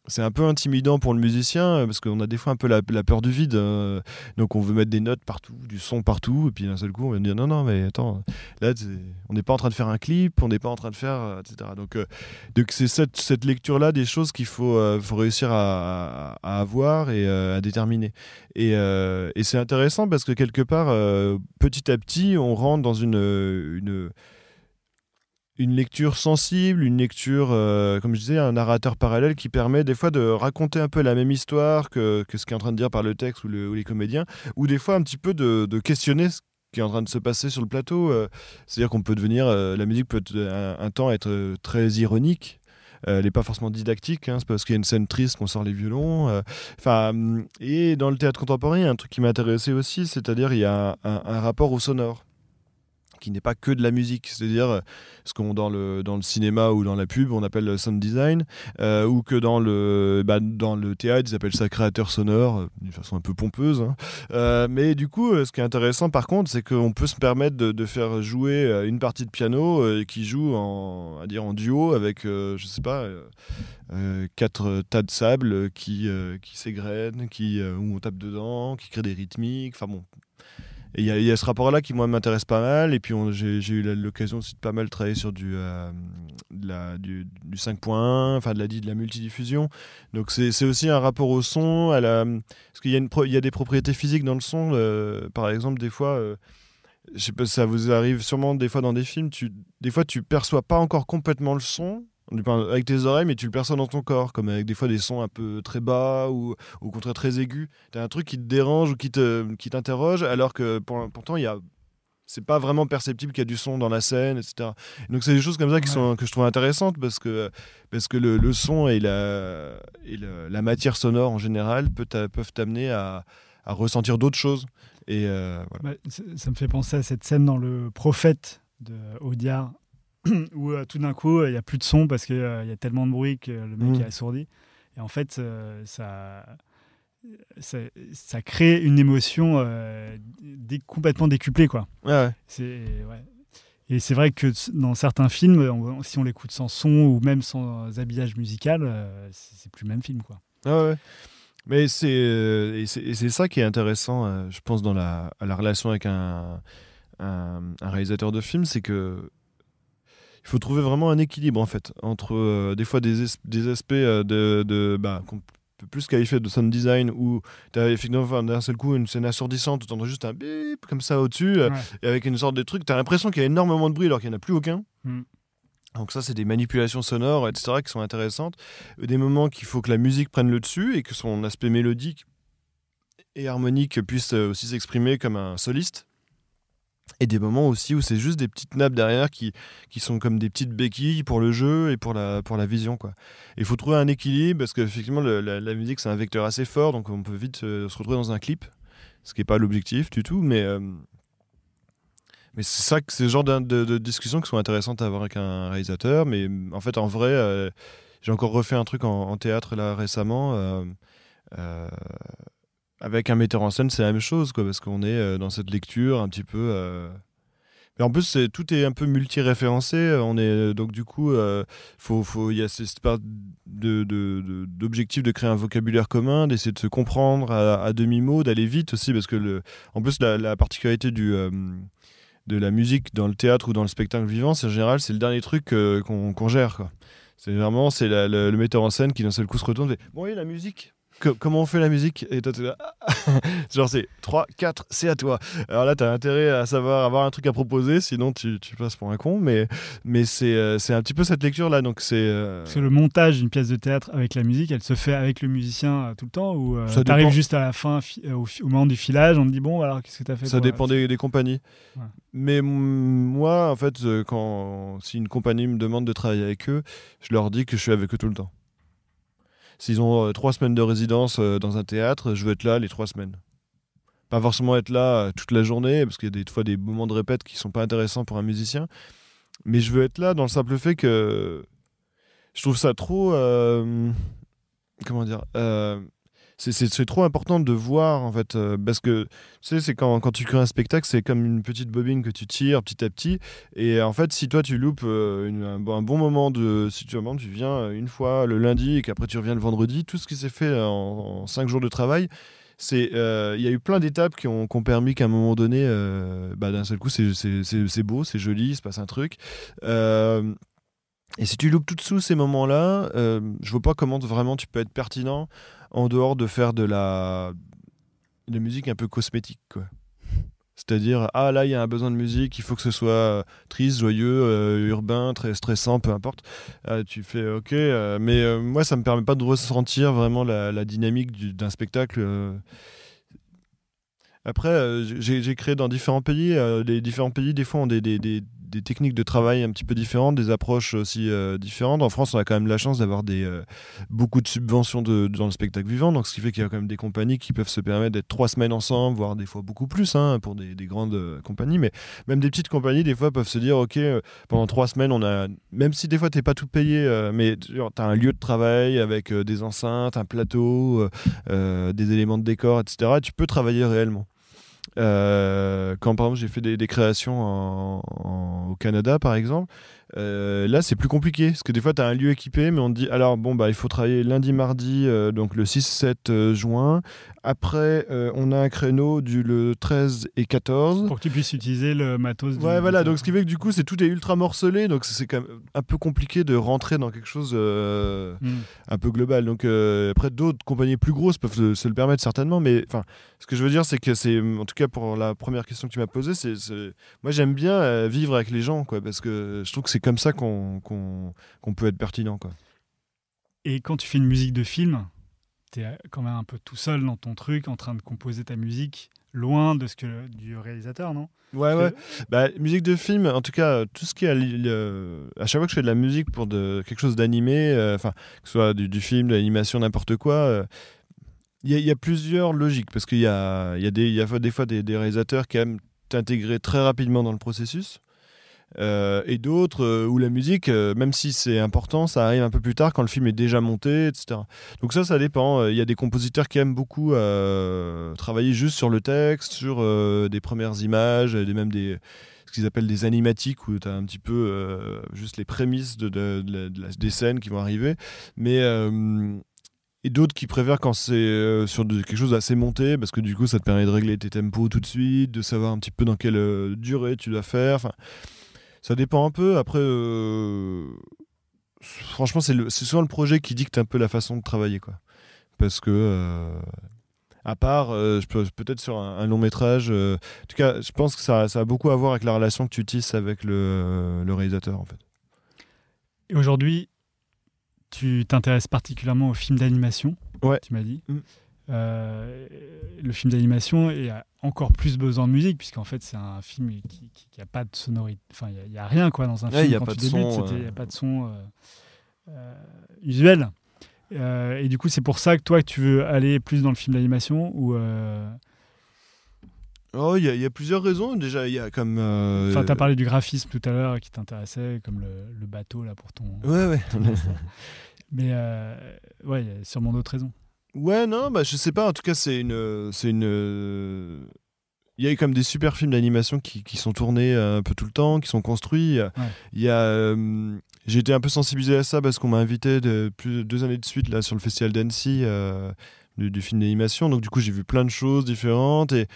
c'est un peu intimidant pour le musicien parce qu'on a des fois un peu la, peur du vide. donc on veut mettre des notes partout, du son partout, et puis d'un seul coup on va dire non, non, mais attends, là on n'est pas en train de faire un clip, on n'est pas en train de faire, etc. Donc donc c'est cette, cette lecture-là des choses qu'il faut, faut réussir à, à- à avoir et à déterminer. Et, et c'est intéressant parce que quelque part, petit à petit, on rentre dans une, une, une lecture sensible, une lecture, euh, comme je disais, un narrateur parallèle qui permet des fois de raconter un peu la même histoire que, que ce qui est en train de dire par le texte ou, le- ou les comédiens, ou des fois un petit peu de, questionner ce qui est en train de se passer sur le plateau. euh, C'est-à-dire qu'on peut devenir, euh, la musique peut un, temps être très ironique. Elle n'est pas forcément didactique, hein, c'est parce qu'il y a une scène triste qu'on sort les violons. Enfin, hum, et dans le théâtre contemporain, il y a un truc qui m'intéressait aussi, c'est-à-dire il y a un rapport au sonore qui n'est pas que de la musique, c'est-à-dire euh, ce qu'on dans le dans le cinéma ou dans la pub on appelle le sound design, euh, ou que dans le bah, dans le théâtre ils appellent ça créateur sonore, euh, d'une façon un peu pompeuse. hein. Euh, mais du coup, euh, ce qui est intéressant par contre, c'est qu'on peut se permettre de, faire jouer euh, une partie de piano euh, qui joue en à dire en duo avec euh, je sais pas. euh, euh, quatre tas de sable euh, qui, euh, qui s'égrènent, qui, euh, où on tape dedans, qui créent des rythmiques. Enfin bon. Et il y, a- ce rapport-là qui, moi, m'intéresse pas mal. Et puis, j'ai eu l'occasion aussi de pas mal travailler sur du, euh, du, du 5.1, enfin de la, de la multidiffusion. Donc, c'est aussi un rapport au son. À la, parce qu'il y, y a des propriétés physiques dans le son. euh, par exemple, des fois. euh, je sais pas, ça vous arrive sûrement des fois dans des films, tu, des fois tu perçois pas encore complètement le son avec tes oreilles, mais tu le perçois dans ton corps, comme avec des fois des sons un peu très bas ou au contraire très aigus. Tu as un truc qui te dérange ou qui te qui t'interroge, alors que pour- pourtant il y a c'est pas vraiment perceptible qu'il y a du son dans la scène, etc. Donc c'est des choses comme ça qui sont, que je trouve intéressantes parce que, parce que le, le son et, la, et la matière sonore en général peut peuvent t'amener à, à ressentir d'autres choses. Et euh, voilà. Bah, ça me fait penser à cette scène dans Le Prophète de Audiard, où euh, tout d'un coup, il n'y a plus de son parce qu'il y a tellement de bruit que le mec Mm. est assourdi. Et en fait, euh, ça, ça, ça crée une émotion euh, dé- complètement décuplée. Quoi. Ouais, ouais. C'est, ouais. Et c'est vrai que dans certains films, on- si on l'écoute sans son ou même sans habillage musical, euh, c'est plus le même film. Quoi. Ah ouais. Mais c'est euh, ça qui est intéressant, euh, je pense, dans la, à la relation avec un, un, un réalisateur de film, c'est que il faut trouver vraiment un équilibre en fait entre euh, des fois des, es- des aspects euh, de, de bah, qu'on peut plus qualifier de sound design où tu as effectivement d'un seul coup une scène assourdissante, tu entends juste un bip comme ça au-dessus euh, Ouais. et avec une sorte de truc, tu as l'impression qu'il y a énormément de bruit alors qu'il n'y en a plus aucun. Mm. Donc ça, c'est des manipulations sonores, etc., qui sont intéressantes. Des moments qu'il faut que la musique prenne le dessus et que son aspect mélodique et harmonique puisse aussi s'exprimer comme un soliste. Et des moments aussi où c'est juste des petites nappes derrière qui, qui sont comme des petites béquilles pour le jeu et pour la, pour la vision. Il faut trouver un équilibre parce qu'effectivement, le- la, musique, c'est un vecteur assez fort, donc on peut vite euh, se retrouver dans un clip, ce qui n'est pas l'objectif du tout, mais... euh, mais c'est ça, que c'est le genre de, de- discussions qui sont intéressantes à avoir avec un réalisateur. Mais en fait, en vrai, euh, j'ai encore refait un truc en, théâtre là récemment. Avec un metteur en scène, c'est la même chose, quoi, parce qu'on est euh, dans cette lecture un petit peu. euh, Mais en plus, tout est un peu multi-référencé. On est donc du coup, euh, il y a cette part d'objectif de créer un vocabulaire commun, d'essayer de se comprendre à, à demi-mot, d'aller vite aussi, parce que en plus la, la particularité euh, de la musique dans le théâtre ou dans le spectacle vivant, c'est en général c'est le dernier truc euh, qu'on gère. C'est vraiment c'est le, metteur en scène qui d'un seul coup se retourne et fait Bon, oui, la musique? Co- Comment on fait la musique? Et toi, t'es là, genre c'est 3, 4, c'est à toi. Alors là, t'as intérêt à savoir avoir un truc à proposer, sinon tu, tu passes pour un con. Mais, mais c'est euh, c'est un petit peu cette lecture-là. Donc c'est. euh, Parce que le montage d'une pièce de théâtre avec la musique, elle se fait avec le musicien euh, tout le temps ou Ça t'arrives juste à la fin, fi- au, moment du filage, on te dit bon alors qu'est-ce que t'as fait Ça dépend des, des compagnies. Ouais. Mais moi, en fait, quand si une compagnie me demande de travailler avec eux, je leur dis que je suis avec eux tout le temps. S'ils ont euh, trois semaines de résidence euh, dans un théâtre, je veux être là les trois semaines. Pas forcément être là euh, toute la journée, parce qu'il y a des fois des moments de répète qui sont pas intéressants pour un musicien. Mais je veux être là dans le simple fait que je trouve ça trop. comment dire c'est- trop important de voir en fait euh, parce que tu sais c'est quand, quand tu crées un spectacle c'est comme une petite bobine que tu tires petit à petit. Et en fait si toi tu loupes euh, un, bon- moment de si tu, tu viens euh, une fois le lundi et qu'après tu reviens le vendredi tout ce qui s'est fait en, cinq jours de travail c'est euh, il y a eu plein d'étapes qui ont, qui ont permis qu'à un moment donné euh, bah, d'un seul coup c'est- beau c'est joli il se passe un truc. Euh, et si tu loupes tout dessous ces moments-là, euh, je vois pas comment vraiment tu peux être pertinent en dehors de faire de la, de musique un peu cosmétique. quoi. C'est-à-dire, ah là, il y a un besoin de musique, il faut que ce soit triste, joyeux, euh, urbain, très stressant, peu importe. Ah, tu fais ok, euh, mais euh, moi, ça me permet pas de ressentir vraiment la, la dynamique du- d'un spectacle. euh. Après, euh, j'ai créé dans différents pays. euh, les différents pays, des fois, ont des, des- des- des techniques de travail un petit peu différentes, des approches aussi euh, différentes. En France, on a quand même la chance d'avoir des, euh, beaucoup de subventions dans le spectacle vivant, donc ce qui fait qu'il y a quand même des compagnies qui peuvent se permettre d'être trois semaines ensemble, voire des fois beaucoup plus hein, pour des, des grandes euh, compagnies. Mais même des petites compagnies, des fois, peuvent se dire, OK, pendant trois semaines, on a, même si des fois, tu n'es pas tout payé, mais tu as un lieu de travail avec des enceintes, un plateau, des éléments de décor, etc. Tu peux travailler réellement. Euh, quand par exemple j'ai fait des, des créations au Canada par exemple, euh, là c'est plus compliqué parce que des fois tu as un lieu équipé mais on te dit alors bon bah il faut travailler lundi mardi euh, donc le 6-7 euh, juin après on a un créneau du le 13 et 14 Pour que tu puisses utiliser le matos. du- Ouais, voilà, donc ce qui fait que du coup, c'est tout est ultra morcelé, donc c'est quand même un peu compliqué de rentrer dans quelque chose Hmm. un peu global. Donc après, d'autres compagnies plus grosses peuvent se, se le permettre certainement, mais enfin, ce que je veux dire, c'est que c'est, en tout cas pour la première question que tu m'as posée, c'est, moi j'aime bien vivre avec les gens, quoi, parce que je trouve que c'est comme ça qu'on, peut être pertinent, quoi. Et quand tu fais une musique de film, tu es quand même un peu tout seul dans ton truc, en train de composer ta musique, loin de ce que du réalisateur, non? Ouais, Parce ouais. Bah, musique de film, en tout cas, tout ce qui est à, le- à chaque fois que je fais de la musique pour de, quelque chose d'animé, euh, que ce soit du, du film, de l'animation, n'importe quoi, euh, il y, a- il y a plusieurs logiques parce qu'il y a, il y a, des, y a des fois des, des réalisateurs qui aiment t'intégrer très rapidement dans le processus. Euh, et d'autres euh, où la musique, euh, même si c'est important, ça arrive un peu plus tard quand le film est déjà monté, etc. Donc ça, ça dépend. Il y a des compositeurs qui aiment beaucoup travailler juste sur le texte, sur des premières images, des, même des ce qu'ils appellent des animatiques où tu as un petit peu juste les prémices des scènes qui vont arriver. Mais et d'autres qui préfèrent quand c'est sur quelque chose d'assez monté parce que du coup ça te permet de régler tes tempos tout de suite, de savoir un petit peu dans quelle durée tu dois faire. Ça dépend un peu. Après, euh, franchement, c'est le- souvent le projet qui dicte un peu la façon de travailler, quoi. Parce que, euh, à part, euh, je peux- peut-être sur un, un long métrage, en tout cas, je pense que ça, ça a beaucoup à voir avec la relation que tu tisses avec le, le réalisateur, en fait. Et aujourd'hui, tu t'intéresses particulièrement au film d'animation, Ouais. tu m'as dit. Mm. Euh, le film d'animation a encore plus besoin de musique, puisqu'en fait, c'est un film qui n'a pas de sonorité. Enfin, il n'y a, rien quoi, dans un Ouais, film. y a Quand pas tu de débutes, son, il n'y a pas de son euh, euh, usuel. Euh, et du coup, c'est pour ça que toi, tu veux aller plus dans le film d'animation ou. Oh, il y, a- il y a plusieurs raisons. Déjà, il y a comme. euh, Enfin, tu as parlé du graphisme tout à l'heure qui t'intéressait, comme le, le bateau là pour ton. Ouais, ouais. Mais euh, ouais, il y a sûrement d'autres raisons. Ouais, non, bah, je sais pas. En tout cas, c'est une. C'est une. Il y a comme des super films d'animation qui, qui sont tournés euh, un peu tout le temps, qui sont construits. Il y a. euh, J'ai été un peu sensibilisé à ça parce qu'on m'a invité de, plus, deux années de suite là, sur le festival d'Annecy euh, du, du film d'animation. Donc, du coup, j'ai vu plein de choses différentes. Et.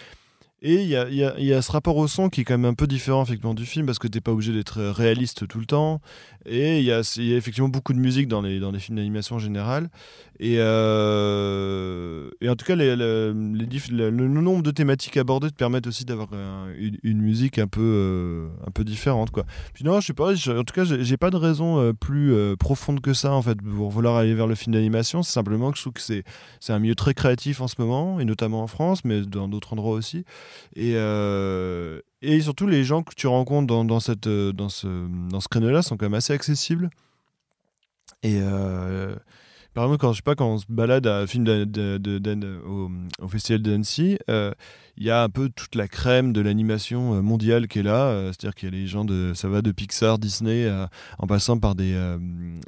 Et il y a, y y a ce rapport au son qui est quand même un peu différent effectivement du film parce que t'es pas obligé d'être réaliste tout le temps. Et il y a, effectivement beaucoup de musique dans les, dans les films d'animation en général. Et, euh, et en tout cas, les, les- le, nombre de thématiques abordées te permettent aussi d'avoir un- une, musique un peu, euh, un peu différente. Quoi. Puis non, je sais pas, en tout cas, j'ai pas de raison euh, plus euh, profonde que ça en fait pour vouloir aller vers le film d'animation. C'est simplement que je trouve que c'est un milieu très créatif en ce moment, et notamment en France, mais dans d'autres endroits aussi. Et, euh, et surtout, les gens que tu rencontres dans, cette, euh, dans ce, dans ce créneau-là sont quand même assez accessibles. Et euh, par exemple, quand, je sais pas, quand on se balade à film de, de- au, festival d'Annecy, il y a un peu toute la crème de l'animation mondiale qui est là. C'est-à-dire qu'il y a les gens de, ça va de Pixar, Disney, en passant par des,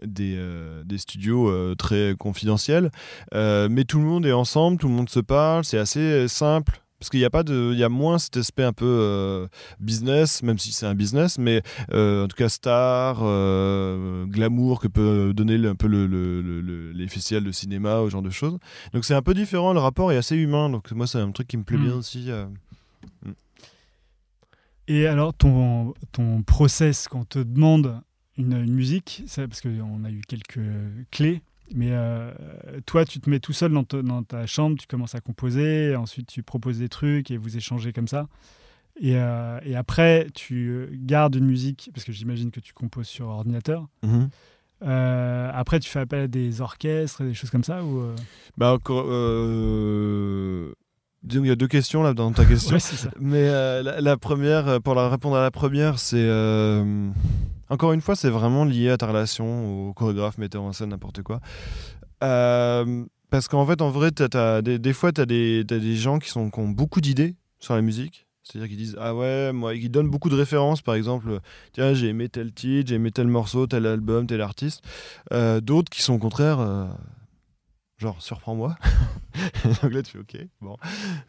des, des studios très confidentiels. Mais tout le monde est ensemble, tout le monde se parle, c'est assez simple. Parce qu'il n'y a pas de, il y a moins cet aspect un peu euh, business, même si c'est un business, mais euh, en tout cas star, euh, glamour que peut donner le- un peu le, le- le- le- les festivals de cinéma, ce genre de choses. Donc c'est un peu différent, le rapport est assez humain. Donc moi c'est un truc qui me plaît Mm. bien aussi. euh. Et alors, ton, ton process, quand on te demande une, une musique, parce qu'on a eu quelques clés, mais euh, toi, tu te mets tout seul dans, te- dans ta chambre, tu commences à composer, ensuite tu proposes des trucs et vous échangez comme ça. Et, euh, et après, tu gardes une musique, parce que j'imagine que tu composes sur ordinateur. Euh, après, tu fais appel à des orchestres, des choses comme ça ou euh, Bah encore, euh, disons qu'il y a deux questions là dans ta question. Ouais, c'est ça. Mais euh, la, la première, euh, pour la répondre à la première, c'est euh, encore une fois, c'est vraiment lié à ta relation au chorégraphe, metteur en scène, n'importe quoi. Euh, parce qu'en fait, en vrai, des, fois, tu as des, gens qui ont beaucoup d'idées sur la musique. C'est-à-dire qu'ils disent Ah ouais, moi, ils donnent beaucoup de références, par exemple, tiens, j'ai aimé tel titre, j'ai aimé tel morceau, tel album, tel artiste. Euh, D'autres qui sont au contraire, euh, genre, surprends-moi. donc là, tu fais Ok, bon.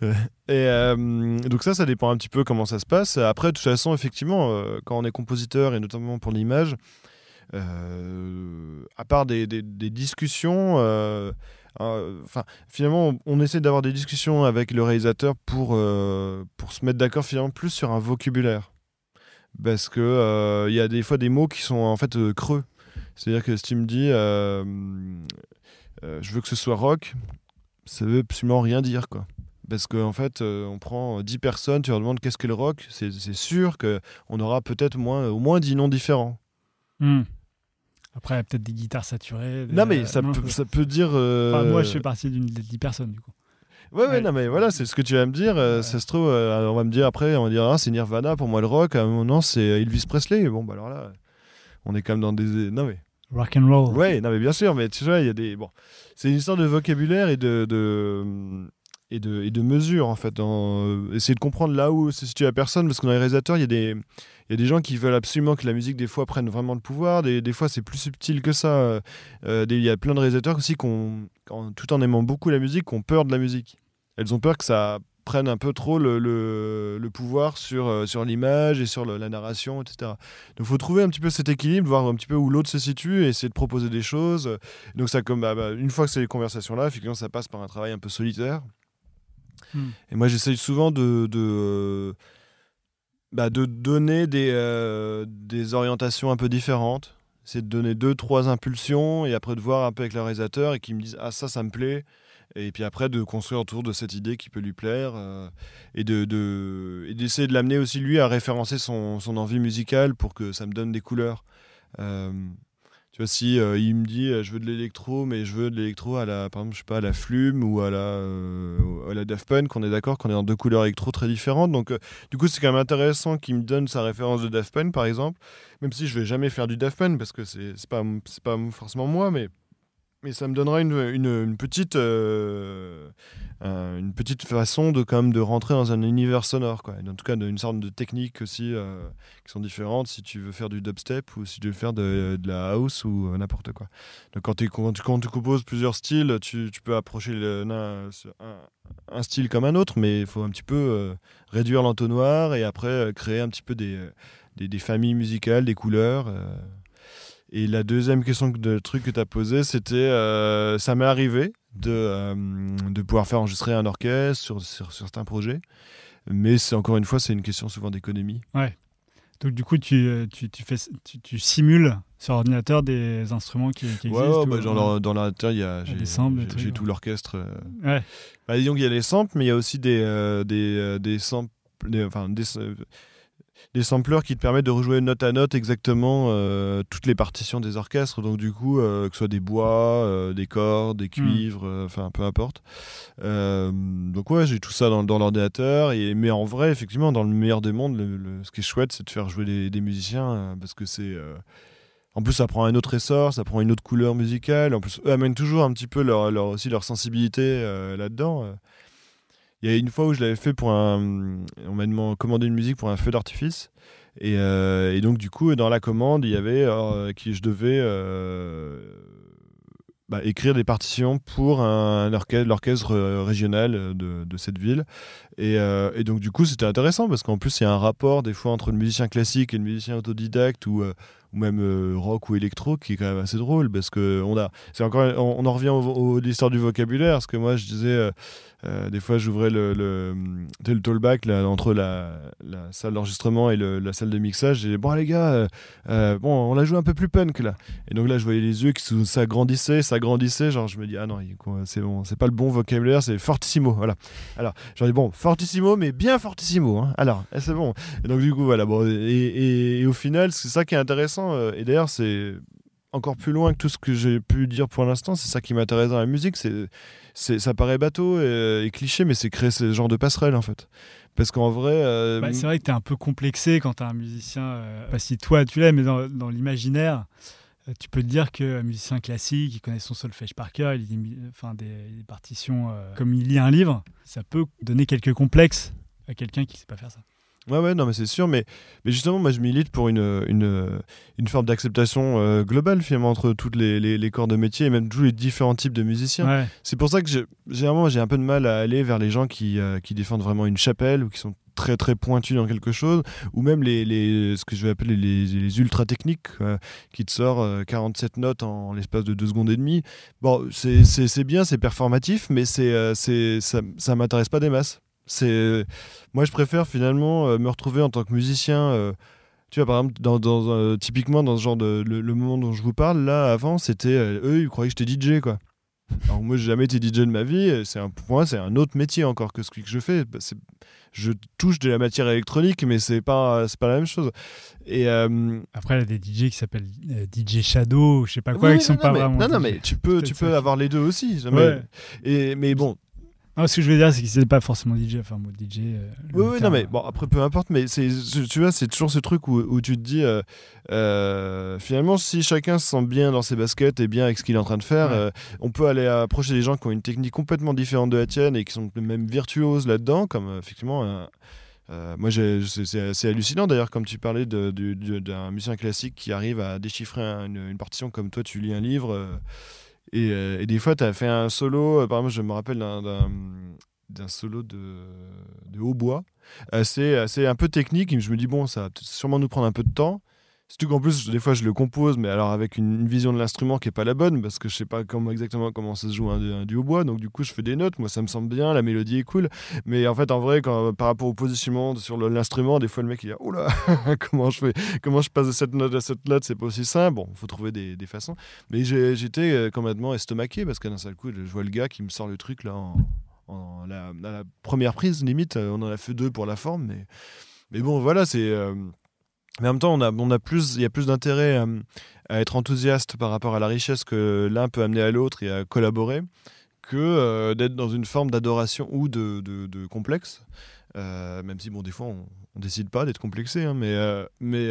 Euh, Et euh, donc, ça, ça dépend un petit peu comment ça se passe. Après, de toute façon, effectivement, euh, quand on est compositeur, et notamment pour l'image, à part des, discussions, enfin, finalement, on, essaie d'avoir des discussions avec le réalisateur pour, pour se mettre d'accord finalement plus sur un vocabulaire. Parce que il y a des fois des mots qui sont en fait creux. C'est-à-dire que si tu me dis euh, euh, je veux que ce soit rock, ça veut absolument rien dire quoi. Parce qu'en en fait, euh, on prend 10 personnes, tu leur demandes qu'est-ce que le rock, c'est sûr qu'on aura peut-être moins, au moins 10 noms différents. Hmm. Après, il y a peut-être des guitares saturées. des- Non mais ça, non, peut, je- ça peut dire... euh, Enfin, moi, je fais partie d'une des dix personnes, du coup. Ouais, ouais, Ouais. non, mais voilà, c'est ce que tu vas me dire. euh, Ouais. Ça se trouve, euh, on va me dire après, on va dire, ah, c'est Nirvana, pour moi le rock. À un moment, c'est Elvis Presley. Bon, bah alors là, on est quand même dans des. Non, mais. Rock and roll. Ouais, non, mais bien sûr, mais tu vois, il y a des. Bon, c'est une histoire de vocabulaire et de. de... Et de, et de mesure en fait, dans, euh, essayer de comprendre là où se situe la personne, parce que dans les réalisateurs, il y, a des, y a des gens qui veulent absolument que la musique, des fois, prenne vraiment le pouvoir, des, des fois, c'est plus subtil que ça. Euh, euh, Il y a plein de réalisateurs aussi, qui en- tout en aimant beaucoup la musique, ont peur de la musique. Elles ont peur que ça prenne un peu trop le, le- le pouvoir sur, euh, sur l'image et sur le- la narration, etc. Donc il faut trouver un petit peu cet équilibre, voir un petit peu où l'autre se situe et essayer de proposer des choses. Donc ça, comme, bah, bah, une fois que c'est les conversations-là, effectivement, ça passe par un travail un peu solitaire. Hmm. Et moi, j'essaye souvent de, de, bah, de donner des, euh, des orientations un peu différentes. C'est de donner deux, trois impulsions et après de voir un peu avec le réalisateur et qui me disent Ah, ça, ça me plaît. Et puis après, de construire autour de cette idée qui peut lui plaire euh, et de, de- et d'essayer de l'amener aussi, lui, à référencer son, son envie musicale pour que ça me donne des couleurs. Euh, tu vois, si euh, il me dit je veux de l'électro, mais je veux de l'électro à la, par exemple, je sais pas, à la Flume ou à la, à la Daft Punk, on est d'accord qu'on est dans deux couleurs électro très différentes. Donc, du coup, c'est quand même intéressant qu'il me donne sa référence de Daft Punk, par exemple, même si je vais jamais faire du Daft Punk parce que c'est c'est pas, pas forcément moi, mais, mais ça me donnera une, une, petite, euh, un- une petite façon de, quand même, de rentrer dans un univers sonore, quoi. En tout cas, une sorte de technique aussi euh, qui sont différentes si tu veux faire du dubstep ou si tu veux faire de, la house ou euh, n'importe quoi. Donc quand, quand, quand tu composes plusieurs styles, tu, tu peux approcher un, un- style comme un autre, mais il faut un petit peu réduire l'entonnoir et après créer un petit peu des, des familles musicales, des couleurs. Et la deuxième question que- de truc que tu as posé, c'était euh, ça m'est arrivé de, euh, de pouvoir faire enregistrer un orchestre sur, sur, sur certains projets. Mais c'est encore une fois, c'est une question souvent d'économie. Donc, du coup, tu, euh, tu, tu, fais, tu, tu simules sur ordinateur des instruments qui, qui Ouais, existent ouais, bah, ou- genre, dans l'ordinateur, il y a j'ai, j'ai- ouais. tout l'orchestre. Ouais. Bah, disons qu'il y a les samples, mais il y a aussi des, euh, des, des samples, des, enfin, des, des sampleurs qui te permettent de rejouer note à note exactement euh, toutes les partitions des orchestres. Donc, du coup, euh, que ce soit des bois, euh, des cordes, des cuivres, euh, enfin, peu importe. Donc, ouais, j'ai tout ça dans, dans l'ordinateur. Et, mais en vrai, effectivement, dans le meilleur des mondes, le- le- ce qui est chouette, c'est de faire jouer des, des musiciens parce que c'est. en plus, ça prend un autre essor, ça prend une autre couleur musicale. En plus, eux amènent toujours un petit peu leur, leur aussi leur sensibilité là-dedans. Il y a une fois où je l'avais fait pour un. On m'a commandé une musique pour un feu d'artifice. Et, euh, et donc, du coup, dans la commande, il y avait euh, que je devais euh, bah, écrire des partitions pour un, orchestre, l'orchestre régional de, cette ville. Et, donc, du coup, c'était intéressant parce qu'en plus, il y a un rapport des fois entre le musicien classique et le musicien autodidacte euh, ou même euh, rock ou électro qui est quand même assez drôle parce que on a, c'est encore, on, en revient au, à l'histoire du vocabulaire. Parce que moi, je disais, euh, euh, des fois, j'ouvrais le, le, le là, entre la, salle d'enregistrement et la salle de mixage. Et bon, les gars, bon, on l'a joué un peu plus punk là. Et donc là, je voyais les yeux qui s'agrandissaient, s'agrandissaient. Genre, je me dis, ah non, c'est bon, c'est pas le bon vocabulaire, c'est fortissimo. Voilà. Alors, j'en dis, bon, fortissimo, mais bien fortissimo. hein. Alors, eh, c'est bon. Et donc, du coup, voilà. Bon, et- et au final, c'est ça qui est intéressant. Euh, et d'ailleurs, c'est encore plus loin que tout ce que j'ai pu dire pour l'instant. C'est ça qui m'intéresse dans la musique. C'est, c'est, ça paraît bateau et, cliché, mais c'est créer ce genre de passerelle, en fait. Parce qu'en vrai. euh, Bah, c'est vrai que tu es un peu complexé quand tu un musicien, euh, pas si toi tu l'es, mais dans, l'imaginaire, tu peux te dire qu'un musicien classique, il connaît son solfège par cœur, il lit enfin, des, des partitions comme il lit un livre, ça peut donner quelques complexes à quelqu'un qui ne sait pas faire ça. Ouais, ouais, non, mais c'est sûr. Mais, mais justement, moi, je milite pour une, une, une forme d'acceptation euh, globale, finalement, entre toutes les, les, les corps de métier et même tous les différents types de musiciens. Ouais. C'est pour ça que généralement, j'ai un peu de mal à aller vers les gens qui, euh, qui défendent vraiment une chapelle ou qui sont très très pointus dans quelque chose, ou même les, les, ce que je vais appeler les, les ultra techniques, euh, qui te sortent euh, 47 notes en l'espace de 2 secondes et demie. Bon, c'est bien, c'est performatif, mais c'est euh, ça, ça m'intéresse pas des masses. C'est moi, je préfère finalement euh, me retrouver en tant que musicien. euh, tu vois, par exemple, dans, dans, euh, typiquement dans ce genre de le, le moment dont je vous parle, là, avant, c'était eux, ils croyaient que j'étais DJ, quoi. Alors moi, j'ai jamais été DJ de ma vie. C'est un, pour moi, c'est un autre métier encore que ce que je fais. Bah, Je touche de la matière électronique, mais c'est pas, c'est pas la même chose. Et euh, Après, il y a des DJ qui s'appellent DJ Shadow, je sais pas quoi, ouais, qui sont non, pas non, mais, vraiment. non, non, mais tu peux, tu peux avoir les deux aussi. Ouais. et, mais bon, Non, ce que je veux dire, c'est qu'ils n'étaient pas forcément DJ, enfin, moi, DJ. euh, Oui, oui, non, mais bon, après, peu importe, mais c'est, tu vois, c'est toujours ce truc où, où tu te dis, euh, euh, finalement, si chacun se sent bien dans ses baskets et bien avec ce qu'il est en train de faire, Ouais. euh, on peut aller approcher des gens qui ont une technique complètement différente de la tienne et qui sont même virtuoses là-dedans, comme euh, effectivement. un- euh, moi, c'est, assez hallucinant d'ailleurs, comme tu parlais d'un musicien classique qui arrive à déchiffrer un- une, une partition comme toi, tu lis un livre. euh, et, euh, et des fois, tu as fait un solo. euh, par exemple, je me rappelle d'un, solo de, hautbois assez, assez un peu technique. Je me dis, bon, ça va sûrement nous prendre un peu de temps. Surtout qu'en plus, des fois, je le compose, mais alors avec une, vision de l'instrument qui est pas la bonne, parce que je sais pas exactement comment ça se joue un, un du hautbois. Donc, du coup, je fais des notes. Moi, ça me semble bien, la mélodie est cool. Mais en fait, en vrai, quand, par rapport au positionnement sur l'instrument, des fois, le mec, il dit, oh là, comment je fais Comment je passe de cette note à cette note? C'est pas aussi simple. Bon, faut trouver des, façons. Mais j'étais euh, complètement estomaqué, parce qu'à d'un seul coup, je vois le gars qui me sort le truc là en, en la, à la première prise, limite. On en a fait deux pour la forme, mais, mais bon, voilà, c'est. euh, mais en même temps, on a, on a plus, il y a plus d'intérêt euh, à être enthousiaste par rapport à la richesse que l'un peut amener à l'autre et à collaborer que euh, d'être dans une forme d'adoration ou de, de, de complexe. Euh, même si, bon, des fois, on, on décide pas d'être complexé, hein, mais, euh, mais,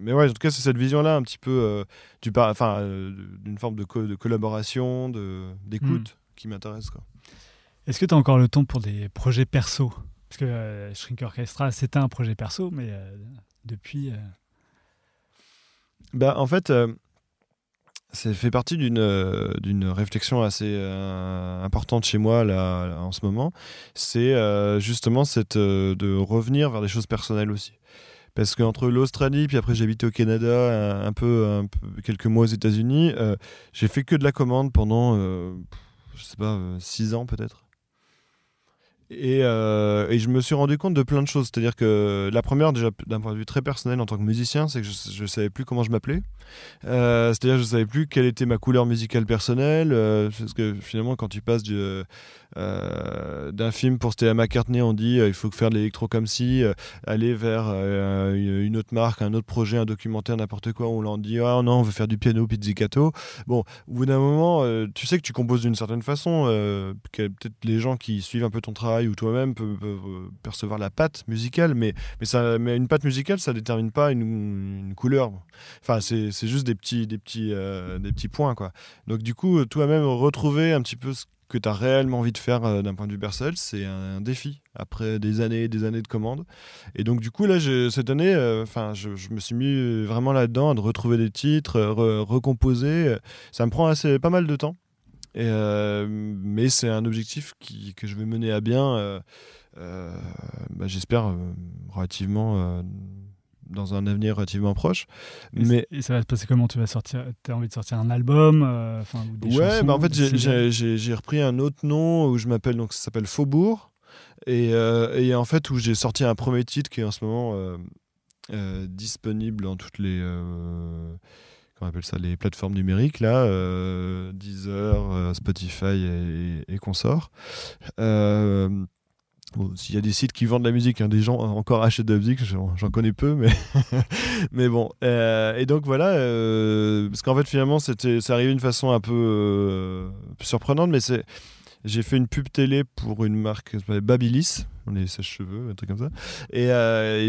mais ouais, en tout cas, c'est cette vision-là, un petit peu, du par- enfin, d'une forme de, co- de collaboration, de- d'écoute, qui m'intéresse. Est-ce que tu as encore le temps pour des projets perso? Parce que Shrink Orchestra, c'était un projet perso, mais depuis. euh, Bah, en fait, euh, ça fait partie d'une euh, réflexion assez euh, importante chez moi là, en ce moment. C'est justement cette, de revenir vers des choses personnelles aussi. Parce qu'entre l'Australie, puis après j'ai habité au Canada, un, peu, quelques mois aux États-Unis, j'ai fait que de la commande pendant, je sais pas, six ans peut-être. Et, euh, et je me suis rendu compte de plein de choses. C'est-à-dire que la première, déjà d'un point de vue très personnel en tant que musicien, c'est que je ne savais plus comment je m'appelais. Euh, C'est-à-dire que je ne savais plus quelle était ma couleur musicale personnelle. euh, parce que finalement, quand tu passes du, euh, d'un film pour Stella McCartney, on dit euh, il faut faire de l'électro comme si, euh, aller vers une autre marque, un autre projet, un documentaire, n'importe quoi, on leur dit ah non, on veut faire du piano pizzicato. Bon, au bout d'un moment, tu sais que tu composes d'une certaine façon. que Peut-être les gens qui suivent un peu ton travail ou toi-même peuvent, percevoir la patte musicale, mais, mais, ça, mais une patte musicale, ça détermine pas une, couleur. Enfin, c'est juste des petits, des, petits, des petits points. Quoi. Donc, du coup, toi-même, retrouver un petit peu ce que tu as réellement envie de faire euh, d'un point de vue personnel, c'est un, défi après des années et des années de commandes. Et donc, du coup, là, cette année, euh, enfin, je, me suis mis vraiment là-dedans, de retrouver des titres, recomposer. Ça me prend assez, pas mal de temps. Et, mais c'est un objectif qui, que je vais mener à bien, bah, j'espère, relativement dans un avenir relativement proche. Et mais et ça va se passer comment? Tu vas sortir Tu as envie de sortir un album euh, Ouais, bah en fait j'ai repris un autre nom où je m'appelle donc ça s'appelle Faubourg et, euh, et, en fait où j'ai sorti un premier titre qui est en ce moment euh, disponible dans toutes les comment on appelle ça les plateformes numériques là Deezer, Spotify et, et consorts. S'il y a des sites qui vendent de la musique, hein, des gens encore achètent de la musique, j'en connais peu, mais, mais bon. Euh, et donc voilà, euh, parce qu'en fait finalement c'est arrivé d'une façon un peu euh, surprenante, mais c'est j'ai fait une pub télé pour une marque Babyliss, on est sèche-cheveux, un truc comme ça. Et,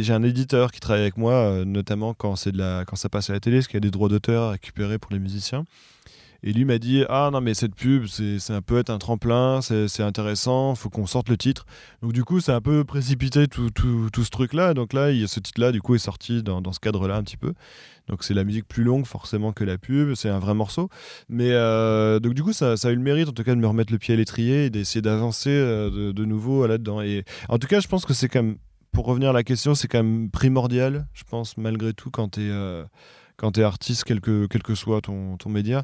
j'ai un éditeur qui travaille avec moi, notamment quand, de la, quand ça passe à la télé, parce qu'il y a des droits d'auteur récupérés pour les musiciens. Et lui m'a dit Ah non, mais cette pub, c'est un peu être un tremplin, c'est intéressant, faut qu'on sorte le titre. Donc, du coup, c'est un peu précipité tout, tout, tout ce truc-là. Donc, là, ce titre-là, du coup, est sorti dans, dans ce cadre-là un petit peu. Donc, c'est la musique plus longue, forcément, que la pub. C'est un vrai morceau. Mais euh, donc, du coup, ça, ça, a eu le mérite, en tout cas, de me remettre le pied à l'étrier et d'essayer d'avancer euh, de, de, nouveau là-dedans. Et en tout cas, je pense que c'est quand même, pour revenir à la question, c'est quand même primordial, je pense, malgré tout, quand tu es. Euh, artiste, quel que, quel que soit ton, ton média,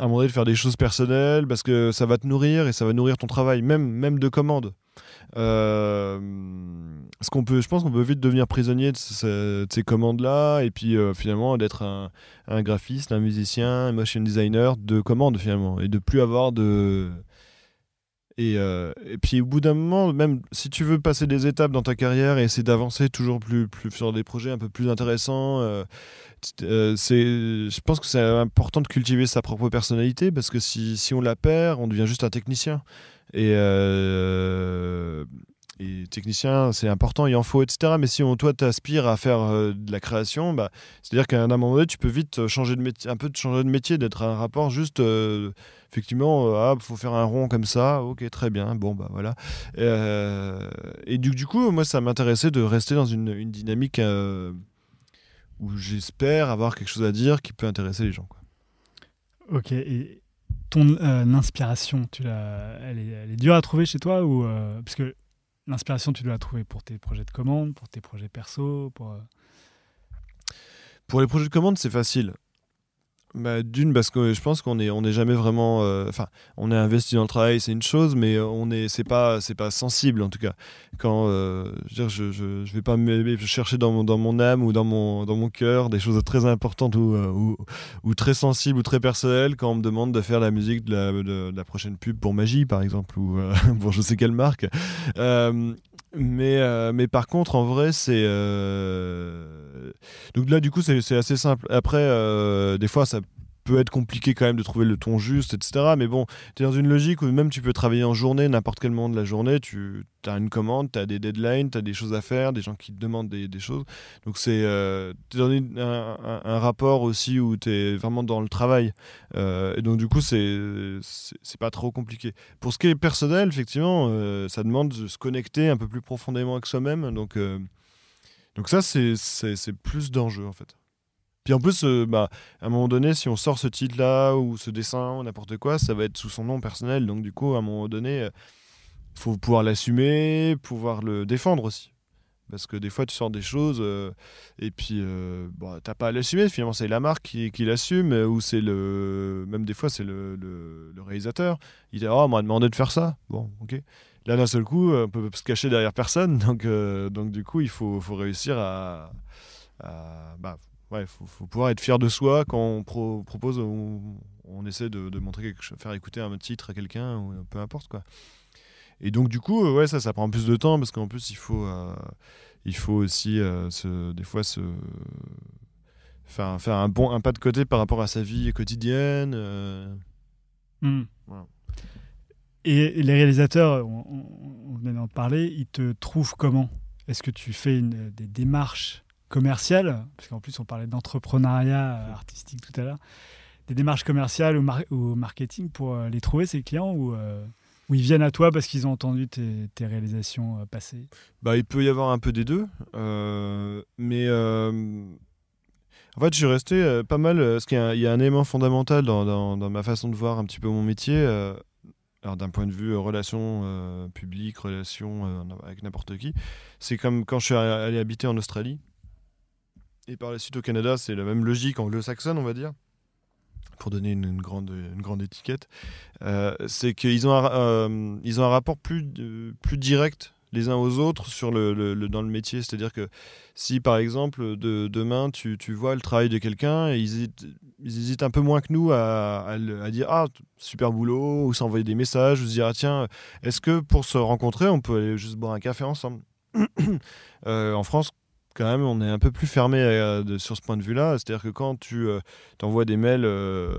à un moment donné de faire des choses personnelles parce que ça va te nourrir et ça va nourrir ton travail, même, même de commande. Euh, qu'on peut, je pense qu'on peut vite devenir prisonnier de, ces commandes-là et puis euh, finalement d'être un, un, graphiste, un musicien, un motion designer de commande finalement et de plus avoir de et, euh, et, puis au bout d'un moment, même si tu veux passer des étapes dans ta carrière et essayer d'avancer toujours plus, sur des projets un peu plus intéressants, euh, euh, je pense que c'est important de cultiver sa propre personnalité parce que si, si on la perd, on devient juste un technicien. Et, et technicien, c'est important, il en faut, etc. Mais si on, toi, t'aspires à faire de la création, bah, c'est-à-dire qu'à un moment donné, tu peux vite changer de métier, un peu de changer de métier, d'être un rapport juste effectivement, il euh, ah, faut faire un rond comme ça, ok, très bien, bon, bah voilà. Euh, et du, coup, moi, ça m'intéressait de rester dans une, dynamique euh, où j'espère avoir quelque chose à dire qui peut intéresser les gens. Ok, et ton inspiration, tu l'as, elle, est, elle est dure à trouver chez toi ou parce que l'inspiration, tu dois la trouver pour tes projets de commande, pour tes projets perso, pour pour les projets de commande, c'est facile bah, D'une, parce que je pense qu'on n'est on est jamais vraiment. Euh, enfin, on est investi dans le travail, c'est une chose, mais on est, pas, pas sensible en tout cas. Quand, euh, je, je, je, je, vais pas chercher dans mon, dans mon âme ou dans mon, dans mon cœur des choses très importantes ou, euh, ou, ou, très sensibles ou très personnelles quand on me demande de faire la musique de la, de, la prochaine pub pour Magie, par exemple, ou pour je sais quelle marque. Mais, mais par contre, en vrai, c'est donc là, du coup, c'est assez simple. Après, euh, des fois, ça peut être compliqué quand même de trouver le ton juste, etc. Mais bon, tu es dans une logique où même tu peux travailler en journée, n'importe quel moment de la journée, tu as une commande, tu as des deadlines, tu as des choses à faire, des gens qui te demandent des, choses. Donc c'est euh, es dans un, rapport aussi où tu es vraiment dans le travail. Euh, et donc du coup, c'est pas trop compliqué. Pour ce qui est personnel, effectivement, ça demande de se connecter un peu plus profondément avec soi-même. Donc donc ça, c'est plus d'enjeu en fait. Puis en plus, euh, bah, à un moment donné, si on sort ce titre-là ou ce dessin ou n'importe quoi, ça va être sous son nom personnel. Donc du coup, à un moment donné, il euh, faut pouvoir l'assumer, pouvoir le défendre aussi. Parce que des fois, tu sors des choses euh, et puis bon, t'as pas à l'assumer. Finalement, c'est la marque qui, qui l'assume ou c'est le. Même des fois, c'est le, le, réalisateur. Il dit Oh, on m'a demandé de faire ça. Bon, ok. Là, d'un seul coup, on peut se cacher derrière personne. Donc, euh, donc du coup, il faut, faut réussir à. bah, ouais, faut, faut, pouvoir être fier de soi quand on propose, on, on essaie de, de, montrer quelque chose, faire écouter un titre à quelqu'un, ou peu importe quoi. Et donc, du coup, ouais, ça, ça prend plus de temps parce qu'en plus, il faut, euh, il faut aussi, euh, se, des fois, se faire, faire un, bon, un pas de côté par rapport à sa vie quotidienne. Mmh. Voilà. Et les réalisateurs, on, venait d'en parler, ils te trouvent comment? Est-ce que tu fais une, des démarches commerciales Parce qu'en plus, on parlait d'entrepreneuriat euh, artistique tout à l'heure. Des démarches commerciales ou, mar- ou marketing pour euh, les trouver, ces clients ou, euh, ou ils viennent à toi parce qu'ils ont entendu tes, tes réalisations euh, passées? Bah, il peut y avoir un peu des deux, euh, mais euh, en fait, je suis resté pas mal. Parce qu'il y, a un- il y a un élément fondamental dans, dans- dans ma façon de voir un petit peu mon métier. alors, d'un point de vue relations publiques, relations euh, avec n'importe qui, c'est comme quand je suis allé habiter en Australie et par la suite au Canada, c'est la même logique anglo-saxonne, on va dire, pour donner une, grande, une grande étiquette. Euh, c'est qu'ils ont, un- euh, ont un rapport plus, plus direct les uns aux autres sur le, dans le métier. C'est-à-dire que si, par exemple, de, demain, tu, tu vois le travail de quelqu'un, ils, hésitent- un peu moins que nous à, à dire « Ah, super boulot », ou s'envoyer des messages, ou se dire « Ah tiens, est-ce que pour se rencontrer, on peut aller juste boire un café ensemble ?» Euh, En France, quand même, on est un peu plus fermé euh, de- sur ce point de vue-là. C'est-à-dire que quand tu euh, t'envoies des mails euh,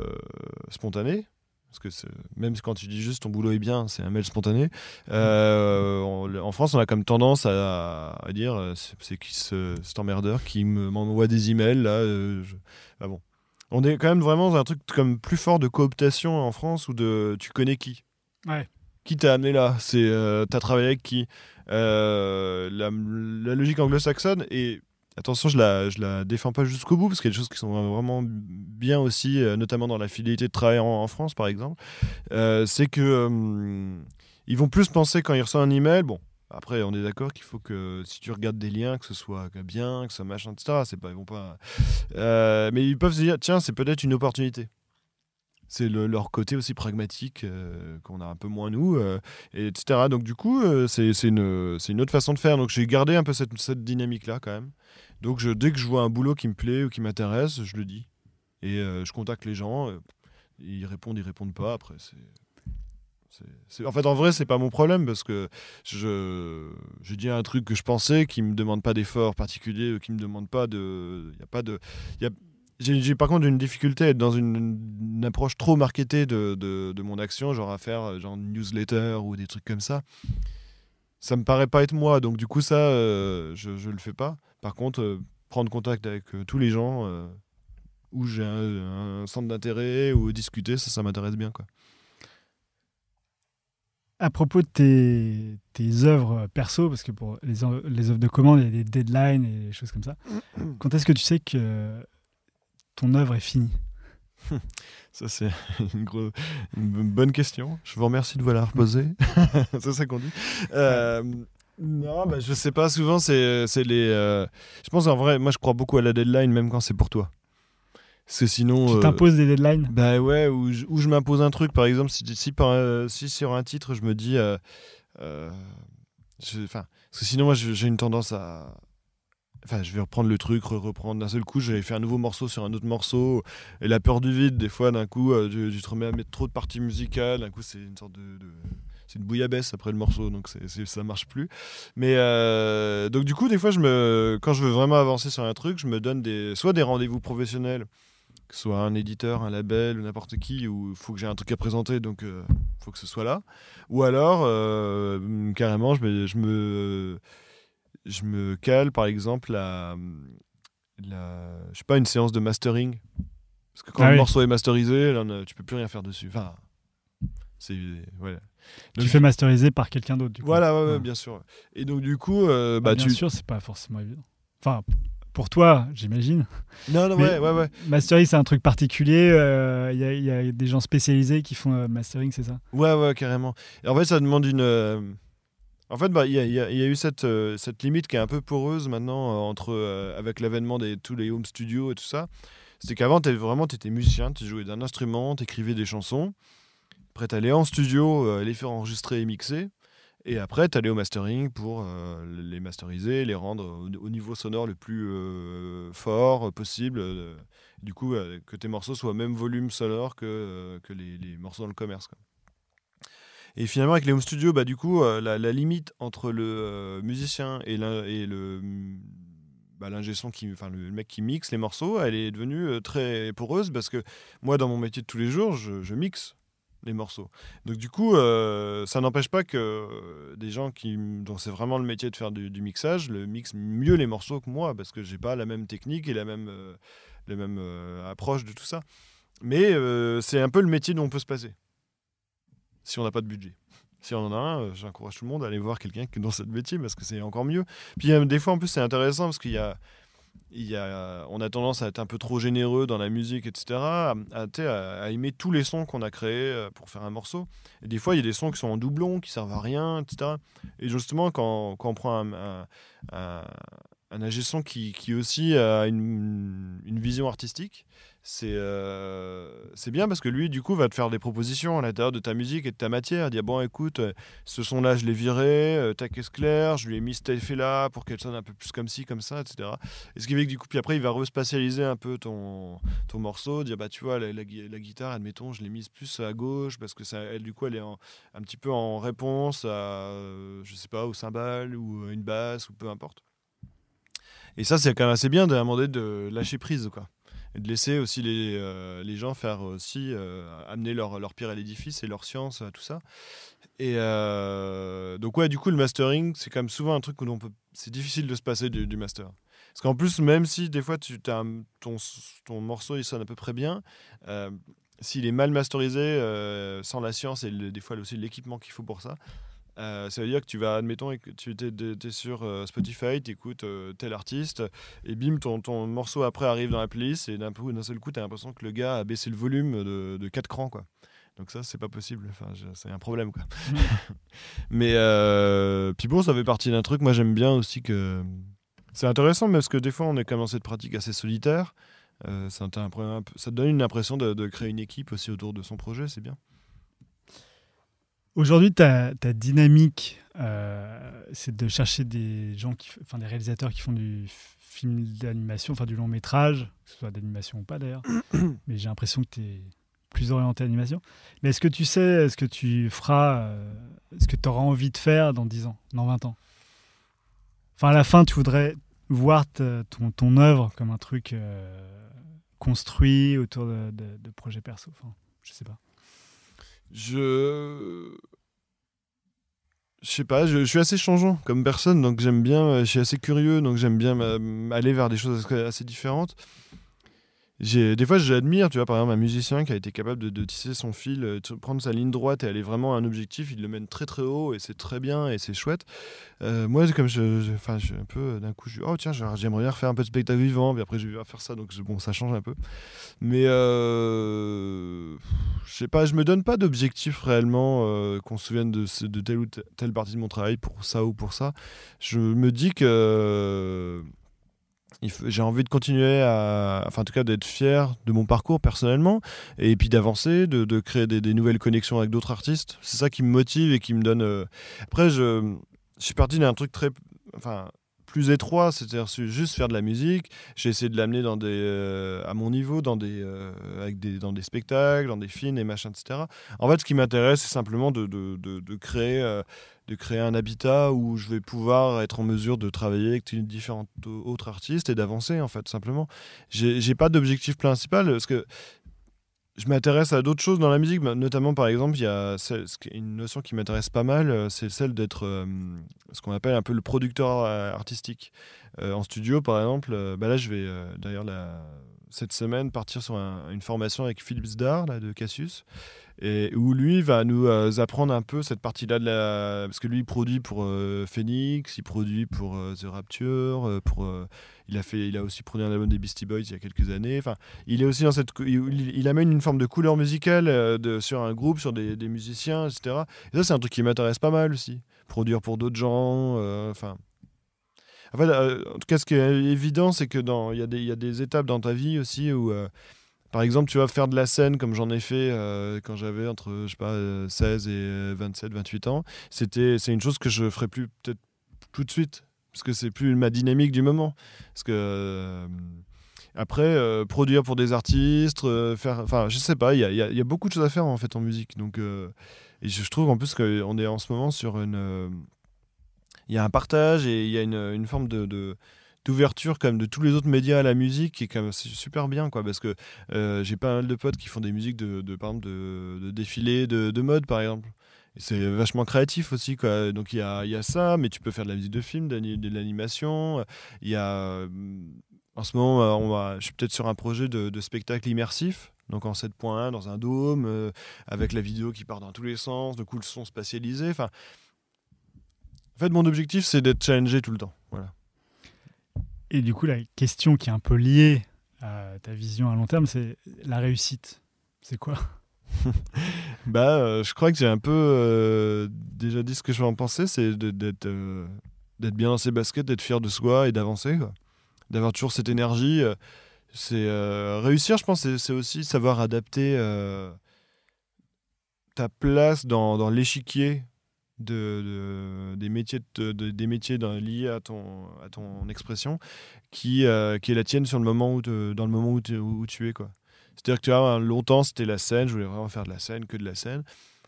spontanés, parce que même quand tu dis juste ton boulot est bien, c'est un mail spontané. euh, on- en France, on a comme tendance à, à dire c'est qui ce, cet emmerdeur qui me- m'envoie des emails là. je- ah bon. On est quand même vraiment dans un truc comme plus fort de cooptation en France ou de tu connais qui? Ouais. Qui t'a amené là? C'est t'as travaillé avec qui? Euh, la, logique anglo-saxonne et attention, je la la défends pas jusqu'au bout parce qu'il y a des choses qui sont vraiment bien aussi, euh, notamment dans la fidélité de travail en, France par exemple. Euh, c'est que ils vont plus penser quand ils reçoivent un email. Bon, après, on est d'accord qu'il faut que si tu regardes des liens, que ce soit bien, que soit machin, etc. C'est pas, ils vont pas. Mais ils peuvent se dire, tiens, c'est peut-être une opportunité. C'est le- leur côté aussi pragmatique euh, qu'on a un peu moins nous, euh, et etc. Donc du coup, euh, c'est une, une autre façon de faire. Donc j'ai gardé un peu cette, cette dynamique-là quand même. Donc je, dès que je vois un boulot qui me plaît ou qui m'intéresse, je le dis. Et je contacte les gens. ils répondent, ils répondent pas. Après, c'est En fait, en vrai, c'est pas mon problème parce que je j'ai dit un truc que je pensais qui me demande pas d'effort particulier, qui me demande pas de, y a pas de, j'ai par contre une difficulté à être dans une, une approche trop marketée de, de, de mon action, genre à faire euh, genre une newsletter ou des trucs comme ça. Ça me paraît pas être moi, donc du coup ça, euh, je je le fais pas. Par contre, euh, prendre contact avec euh, tous les gens euh, où j'ai un, un centre d'intérêt ou discuter, ça, ça m'intéresse bien quoi. À propos de tes, tes œuvres perso, parce que pour les, œuvres- les œuvres de commande, il y a des deadlines et des choses comme ça. Quand est-ce que tu sais que ton œuvre est finie Ça, c'est une, gros- une bonne question. Je vous remercie de vous la reposer. c'est ça qu'on dit. Euh, non, bah, je sais pas. Souvent, c'est c'est les. euh, Je pense en vrai, moi, je crois beaucoup à la deadline, même quand c'est pour toi. Parce que sinon. Tu euh, t'imposes des deadlines? Bah ouais, ou je, ou je m'impose un truc, par exemple, si, si, par, euh, si sur un titre, je me dis. je- parce que sinon, moi, j'ai une tendance à. Enfin, je vais reprendre le truc, re- reprendre d'un seul coup, je vais faire un nouveau morceau sur un autre morceau. Et la peur du vide, des fois, d'un coup, euh, tu, te remets à mettre trop de parties musicales. D'un coup, c'est une sorte de. c'est une bouillabaisse après le morceau, donc c'est, c'est- ça marche plus. Mais euh, donc, du coup, des fois, je me, quand je veux vraiment avancer sur un truc, je me donne des, soit des rendez-vous professionnels que ce soit un éditeur, un label ou n'importe qui, où il faut que j'ai un truc à présenter, donc il faut que ce soit là. Ou alors, euh, carrément, je me, je, me, je me cale, par exemple, la, la, je sais pas, une séance de mastering. Parce que quand Ah le oui. morceau est masterisé, là, tu peux plus rien faire dessus. Enfin, c'est... Voilà. Tu fais masteriser par quelqu'un d'autre. du coup. Voilà, ouais, ouais, Ouais. bien sûr. Et donc, du coup, euh, Bah, bah, bien tu... sûr, c'est pas forcément évident. Enfin, pour toi, j'imagine. Non, non, Mais- ouais, ouais, ouais. Mastering, c'est un truc particulier. euh, Il y, a- il y a des gens spécialisés qui font euh, mastering, c'est ça? Ouais, ouais, carrément. Et en fait, ça demande une. En fait, bah, il il y y a eu cette, euh, cette limite qui est un peu poreuse maintenant euh, entre euh, avec l'avènement des tous les home studios et tout ça. C'était qu'avant, tu étais musicien, tu jouais d'un instrument, tu écrivais des chansons. Après, tu allais en studio, les faire enregistrer et mixer. Et après, tu allais au mastering pour les masteriser, les rendre au, au niveau sonore le plus fort possible. du coup, que tes morceaux soient au même volume sonore que, les, morceaux dans le commerce. Et finalement, avec les home studios, bah, du coup, euh, la, la limite entre le euh, musicien et, le bah, qui, enfin le mec qui mixe les morceaux, elle est devenue euh, très poreuse parce que moi, dans mon métier de tous les jours, je, mixe. les morceaux. Donc du coup, ça n'empêche pas que des gens qui, dont c'est vraiment le métier de faire du, mixage, le mixent mieux les morceaux que moi, parce que j'ai pas la même technique et la même, mêmes euh, approche de tout ça. Mais c'est un peu le métier dont on peut se passer, si on n'a pas de budget. Si on en a un, euh, j'encourage tout le monde à aller voir quelqu'un qui est dans ce métier, parce que c'est encore mieux. Puis euh, des fois, en plus, c'est intéressant, parce qu'il y a on a tendance à être un peu trop généreux dans la musique, etc., à, à, à aimer tous les sons qu'on a créés euh, pour faire un morceau. Et des fois, il y a des sons qui sont en doublon, qui servent à rien, etc. Et justement, quand, quand on prend un, un, un, ingé son qui, qui aussi a une vision artistique, c'est euh, c'est bien parce que lui, du coup, va te faire des propositions à l'intérieur de ta musique et de ta matière. Dire, bon, écoute, euh, ce son-là, je l'ai viré, euh, ta caisse claire, je lui ai mis cet effet-là pour qu'elle sonne un peu plus comme ci, comme ça, etc. Et ce qui fait que du coup, puis après, il va respatialiser un peu ton, ton morceau, dire, bah, tu vois, la, la, guitare, admettons, je l'ai mise plus à gauche parce que ça, elle, du coup, elle est un petit peu en réponse à, je sais pas, au cymbale ou à une basse ou peu importe. Et ça, c'est quand même assez bien de demander de lâcher prise, quoi et de laisser aussi les, euh, les gens faire aussi euh, amener leur, leur pierre à l'édifice et leur science tout ça. Et euh, donc ouais, du coup le mastering c'est quand même souvent un truc où c'est difficile de se passer du, master. Parce qu'en plus même si des fois tu as ton, ton morceau il sonne à peu près bien, s'il est mal masterisé sans la science et des fois aussi l'équipement qu'il faut pour ça, euh, ça veut dire que tu vas, admettons, que tu es, sur euh, Spotify, tu écoutes euh, tel artiste, et bim, ton, ton, morceau après arrive dans la playlist, et d'un seul coup, tu as l'impression que le gars a baissé le volume de, de 4 crans. Quoi. Donc ça, c'est pas possible. Enfin, c'est un problème. Quoi. Mais puis bon, ça fait partie d'un truc. Moi, j'aime bien aussi que. C'est intéressant, parce que des fois, on est quand même dans cette pratique assez solitaire. ça, te, ça te donne une impression de, de créer une équipe aussi autour de son projet, c'est bien. Aujourd'hui, ta, ta, dynamique, euh, c'est de chercher des gens, qui, enfin des réalisateurs qui font du film d'animation, enfin du long métrage, que ce soit d'animation ou pas d'ailleurs. Mais j'ai l'impression que tu es plus orienté animation. Mais est-ce que tu sais ce que tu feras, euh, ce que tu auras envie de faire dans 10 ans, dans 20 ans? Enfin, à la fin, tu voudrais voir ton, ton œuvre comme un truc euh, construit autour de, de, de projets perso. Enfin, je sais pas. Je. Je sais pas, je, suis assez changeant comme personne, donc j'aime bien, je suis assez curieux, donc j'aime bien aller vers des choses assez différentes des fois j'admire tu vois par exemple un musicien qui a été capable de, tisser son fil euh, prendre sa ligne droite et aller vraiment à un objectif il le mène très très haut et c'est très bien et c'est chouette. Euh, moi comme je, je, je, un peu euh, d'un coup je oh tiens j'aimerais bien faire un peu de spectacle vivant puis après je vais faire ça donc bon ça change un peu. Mais euh, je sais pas je me donne pas d'objectif réellement euh, qu'on se souvienne de telle ou telle partie de mon travail pour ça ou pour ça. Je me dis que j'ai envie de continuer à, enfin en tout cas d'être fier de mon parcours personnellement, et puis d'avancer, de, de, créer des, nouvelles connexions avec d'autres artistes. C'est ça qui me motive et qui me donne. Euh... Après, je, je suis parti d'un truc très, enfin plus étroit, c'est-à-dire juste faire de la musique. J'ai essayé de l'amener dans des, euh, à mon niveau, dans des, euh, avec des, dans des spectacles, dans des films et machin, etc. En fait, ce qui m'intéresse, c'est simplement de, de, de, créer euh, de créer un habitat où je vais pouvoir être en mesure de travailler avec différents autres artistes et d'avancer en fait simplement. J'ai pas d'objectif principal parce que je m'intéresse à d'autres choses dans la musique, notamment par exemple, il y a une notion qui m'intéresse pas mal, c'est celle d'être euh, ce qu'on appelle un peu le producteur euh, artistique. Euh, en studio par exemple, bah là je vais d'ailleurs cette semaine partir sur un, une formation avec Philippe Zdar là, de Cassius et où lui va nous euh, apprendre un peu cette partie-là de la parce que lui il produit pour euh, Phoenix, il produit pour euh, The Rapture, pour il a fait il a aussi produit un album des Beastie Boys il y a quelques années. Enfin, il est aussi dans cette il, amène une forme de couleur musicale sur un groupe, sur des, musiciens, etc. Et ça c'est un truc qui m'intéresse pas mal aussi, produire pour d'autres gens, enfin. En tout cas, ce qui est évident, c'est que dans il y, y a des étapes dans ta vie aussi où par exemple, tu vas faire de la scène comme j'en ai fait euh, quand j'avais entre je sais pas 16 et 27, 28 ans. C'était c'est une chose que je ferais plus peut-être tout de suite parce que c'est plus ma dynamique du moment. Parce que euh, après euh, produire pour des artistes, euh, faire enfin je sais pas, il y a, beaucoup de choses à faire en fait en musique. Donc euh, et je, trouve en plus qu'on est en ce moment sur une il y a un partage et il y a une, forme de d'ouverture comme de tous les autres médias à la musique qui est quand super bien quoi parce que euh, j'ai pas mal de potes qui font des musiques de, de par exemple de, de défilés de, de mode par exemple. C'est vachement créatif aussi quoi. Donc il y a, y a ça mais tu peux faire de la musique de film de, l'animation. Il y a euh, en ce moment euh, on va, je suis peut-être sur un projet de, spectacle immersif donc en 7.1 dans un dôme euh, avec la vidéo qui part dans tous les sens de coup le son spatialisé. Enfin en fait mon objectif c'est d'être challengé tout le temps et du coup, la question qui est un peu liée à ta vision à long terme, c'est la réussite. C'est quoi? Bah, euh, je crois que j'ai un peu euh, déjà dit ce que je vais en penser, c'est d'être euh, d'être bien dans ses baskets, d'être fier de soi et d'avancer, d'avoir toujours cette énergie. c'est réussir, je pense, c'est aussi savoir adapter ta place dans l'échiquier de, des métiers, de, des métiers liés à ton, à ton expression qui, euh, qui est la tienne sur le moment où dans le moment où, tu es. C'est-à-dire que longtemps, c'était la scène, je voulais vraiment faire de la scène, que de la scène.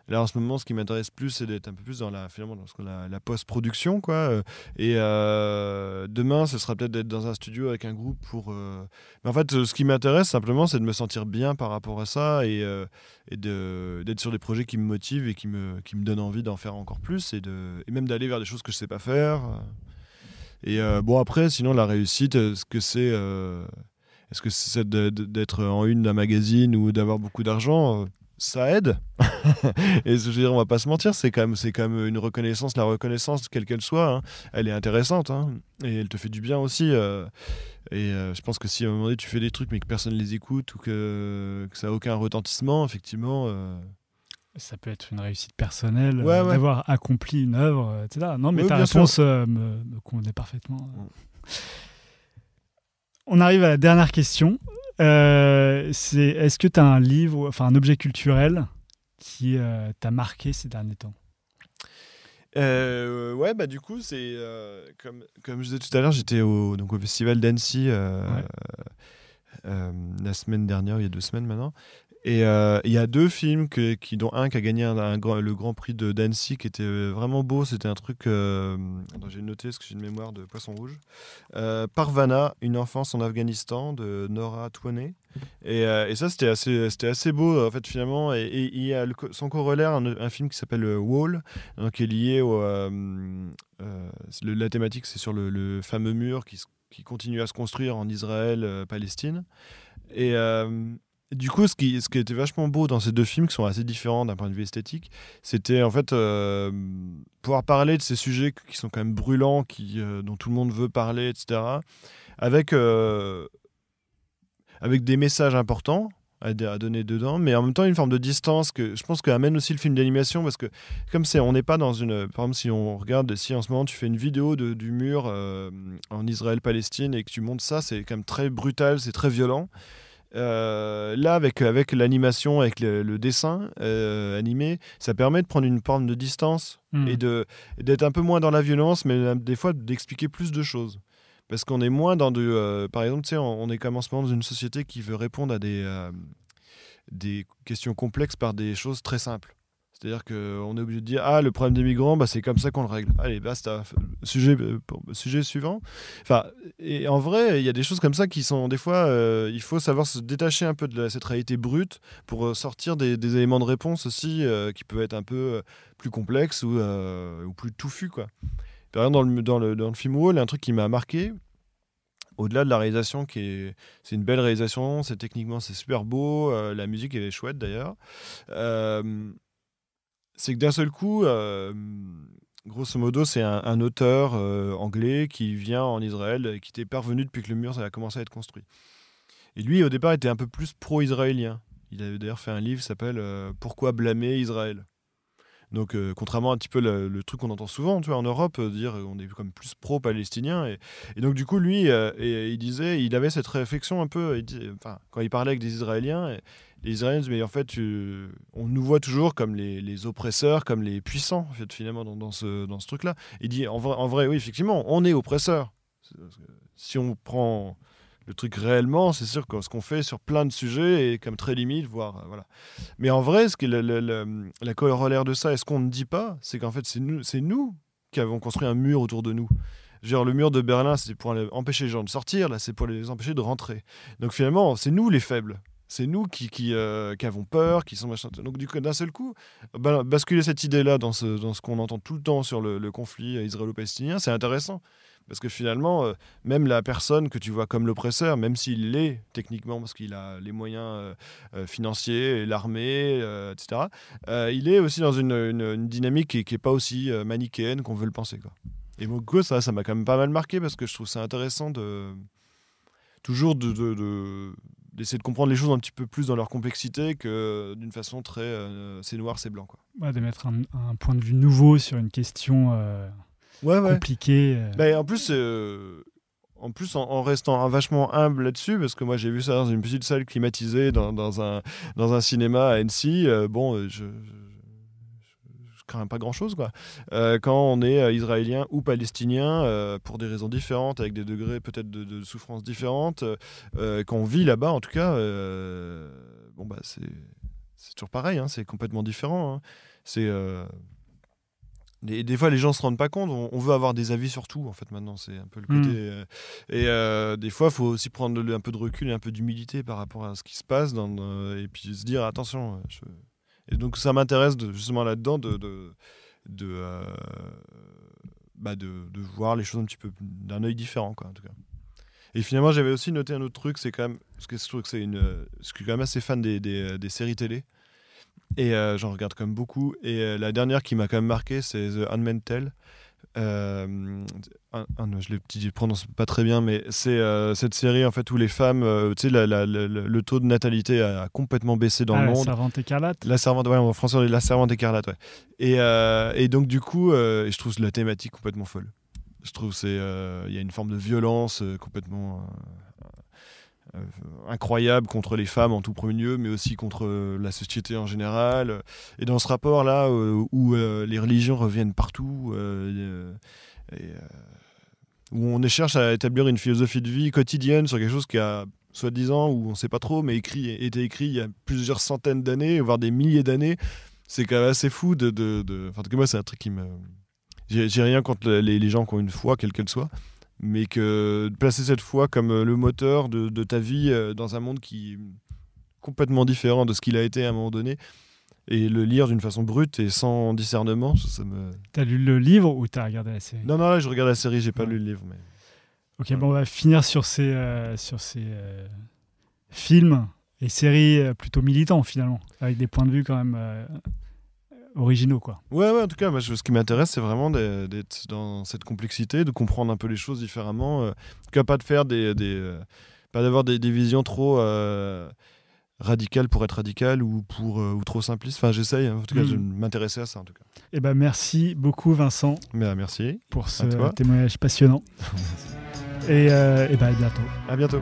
Là, en ce moment, ce qui m'intéresse plus, c'est d'être un peu plus dans la, finalement, dans la, la post-production. quoi. Euh, et euh, demain, ce sera peut-être d'être dans un studio avec un groupe pour. Euh, mais en fait, ce qui m'intéresse simplement, c'est de me sentir bien par rapport à ça et, et d'être sur des projets qui me motivent et qui me, qui me donnent envie d'en faire encore plus et, de, et même d'aller vers des choses que je sais pas faire. Et bon, après, sinon, la réussite, ce que c'est. Est-ce que c'est d'être en une d'un magazine ou d'avoir beaucoup d'argent ça aide. et je veux dire, on va pas se mentir, c'est quand même, c'est quand même une reconnaissance. La reconnaissance, quelle qu'elle soit, hein, elle est intéressante hein, et elle te fait du bien aussi. Euh, et euh, je pense que si à un moment donné tu fais des trucs mais que personne les écoute ou que, que ça n'a aucun retentissement, effectivement. Euh, ça peut être une réussite personnelle, d'avoir accompli une œuvre, etc. Non, mais ta réponse me, me, convenait parfaitement. On arrive à la dernière question. Euh, c'est est-ce que tu as un livre, enfin un objet culturel qui euh, t'a marqué ces derniers temps? Euh, ouais, bah du coup, c'est comme, comme je disais tout à l'heure, j'étais au, donc au festival d'Annecy la semaine dernière, il y a deux semaines maintenant. Et euh, il y a deux films qui, dont un qui a gagné le Grand Prix de d'Annecy qui était euh, vraiment beau. C'était un truc. Euh, j'ai noté parce que j'ai une mémoire de Poisson Rouge. Parvana, une enfance en Afghanistan de Nora Twané. Et, ça, c'était assez, c'était assez beau en fait finalement. Et, il y a son corollaire, un, film qui s'appelle Wall, qui est lié au. la thématique, c'est sur le, le, fameux mur qui, qui continue à se construire en Israël, Palestine. Et du coup, ce qui, était vachement beau dans ces deux films, qui sont assez différents d'un point de vue esthétique, c'était en fait euh, pouvoir parler de ces sujets qui sont quand même brûlants, qui, euh, dont tout le monde veut parler, etc., avec, euh, avec des messages importants à, donner dedans, mais en même temps une forme de distance que je pense qu'amène aussi le film d'animation, parce que comme c'est, on n'est pas dans une... Par exemple, si on regarde, si en ce moment tu fais une vidéo de, du mur en Israël-Palestine et que tu montes ça, c'est quand même très brutal, c'est très violent. Euh, là, avec, avec l'animation, avec le, dessin euh, animé, ça permet de prendre une forme de distance hmm. et de, d'être un peu moins dans la violence, mais euh, des fois d'expliquer plus de choses. Parce qu'on est moins dans de. par exemple, on, on est comme en ce moment dans une société qui veut répondre à des, des questions complexes par des choses très simples. C'est-à-dire qu'on est obligé de dire Ah, le problème des migrants, bah, c'est comme ça qu'on le règle. Allez, basta. Sujet, euh, sujet suivant. Enfin, et en vrai, il y a des choses comme ça qui sont des fois, euh, il faut savoir se détacher un peu de cette réalité brute pour euh, sortir des, éléments de réponse aussi qui peuvent être un peu plus complexes ou, plus touffus. Quoi. Par exemple, dans le, dans le, dans le film Wall, un truc qui m'a marqué, au-delà de la réalisation qui est c'est une belle réalisation c'est techniquement c'est super beau la musique est chouette d'ailleurs c'est que d'un seul coup, euh, grosso modo, c'est un, auteur euh, anglais qui vient en Israël, qui était parvenu depuis que le mur ça a commencé à être construit. Et lui, au départ, était un peu plus pro-israélien. Il avait d'ailleurs fait un livre qui s'appelle euh, Pourquoi blâmer Israël? Donc, contrairement à un petit peu le, truc qu'on entend souvent, tu vois, en Europe, dire on est comme plus pro-palestinien. Et, donc, du coup, lui, il disait, il avait cette réflexion un peu, quand il parlait avec des Israéliens, les Israéliens disent, mais en fait, on nous voit toujours comme les, oppresseurs, comme les puissants, en fait, finalement, dans, ce, dans ce truc-là. Il dit, en vrai, en vrai, oui, effectivement, on est oppresseurs. Si on prend le truc réellement, c'est sûr que ce qu'on fait sur plein de sujets est comme très limite, voire euh, voilà. Mais en vrai, ce qui est la corollaire de ça, et ce qu'on ne dit pas, c'est qu'en fait, c'est nous, c'est nous qui avons construit un mur autour de nous. Genre, le mur de Berlin, c'est pour empêcher les gens de sortir, là, c'est pour les empêcher de rentrer. Donc finalement, c'est nous les faibles. C'est nous qui, qui, euh, avons peur, qui sont machin. Donc du coup, d'un seul coup, ba- basculer cette idée-là dans ce, dans ce qu'on entend tout le temps sur le, conflit israélo-palestinien, c'est intéressant. Parce que finalement, euh, même la personne que tu vois comme l'oppresseur, même s'il l'est techniquement, parce qu'il a les moyens euh, euh, financiers, l'armée, euh, etc., euh, il est aussi dans une, une- dynamique qui n'est pas aussi euh, manichéenne qu'on veut le penser. Quoi. Et quoi, ça, ça m'a quand même pas mal marqué parce que je trouve ça intéressant de toujours de- d'essayer de comprendre les choses un petit peu plus dans leur complexité que d'une façon très euh, c'est noir, c'est blanc. Quoi. Ouais, de mettre un, un point de vue nouveau sur une question euh, Ouais, compliquée. euh. Ben, en plus, euh, en plus, en, en restant un- vachement humble là-dessus, parce que moi j'ai vu ça dans une petite salle climatisée dans, dans un, dans un cinéma à Annecy. euh, bon, je, je, je crains pas grand-chose, quoi. Euh, quand on est euh, israélien ou palestinien, euh, pour des raisons différentes, avec des degrés peut-être de, de souffrance différentes, quand on vit là-bas, en tout cas, bon bah c'est c'est toujours pareil, hein, c'est complètement différent. hein. C'est des, des fois, les gens se rendent pas compte. On, on veut avoir des avis sur tout, en fait, maintenant. C'est un peu le côté. Mm. euh, et euh, des fois, il faut aussi prendre un peu de recul et un peu d'humilité par rapport à ce qui se passe. Dans, euh, et puis se dire, attention. je- Et donc, ça m'intéresse justement là-dedans de, euh, bah, de, de voir les choses un petit peu d'un œil différent, quoi, en tout cas. Et finalement, j'avais aussi noté un autre truc, c'est quand même. Parce que je trouve que c'est une. euh, Je suis quand même assez fan des, des, des séries télé. Et euh, j'en regarde quand même beaucoup. Et euh, la dernière qui m'a quand même marqué, c'est The Handmaid's Tale. Euh, un- un- je le prononce pas très bien, mais c'est euh, cette série en fait où les femmes, euh, tu sais, la- la- la- la- le taux de natalité a, a complètement baissé dans Ah, le la monde. servante écarlate? La servante, ouais, en français, on dit la servante écarlate, ouais. Et, et donc, du coup, je trouve la thématique complètement folle. Je trouve c'est il y a une forme de violence complètement incroyable contre les femmes en tout premier lieu, mais aussi contre euh, la société en général. Et dans ce rapport-là, euh, où euh, les religions reviennent partout, euh, euh, où on cherche à établir une philosophie de vie quotidienne sur quelque chose qui a soi-disant, ou on ne sait pas trop, mais écrit, été écrit il y a plusieurs centaines d'années, voire des milliers d'années, c'est quand même assez fou de... Enfin, en tout cas, moi, c'est un truc qui me... J'ai rien contre les gens qui ont une foi, quelle qu'elle soit, mais que de placer cette foi comme euh, le moteur de, de ta vie euh, dans un monde qui est complètement différent de ce qu'il a été à un moment donné, et le lire d'une façon brute et sans discernement, ça, ça me... T'as lu le livre ou t'as regardé la série? Non, non, là, je regarde la série, j'ai pas Ouais. lu le livre, mais... Ok, Ouais. bon, on va finir sur ces, euh, sur ces euh, films et séries plutôt militants finalement, avec des points de vue quand même euh, originaux quoi. Ouais, ouais, en tout cas, moi, je- ce qui m'intéresse, c'est vraiment d'être dans cette complexité, de comprendre un peu les choses différemment. euh, en tout cas, pas de faire des. des, euh, pas d'avoir des, des visions trop euh, radicales pour être radicales ou, pour, euh, ou trop simplistes. Enfin, j'essaye, hein, en tout cas, Mm. de m'intéresser à ça, en tout cas. Et ben merci beaucoup Vincent euh, merci. pour ce témoignage passionnant. et, euh, et ben à bientôt. À bientôt.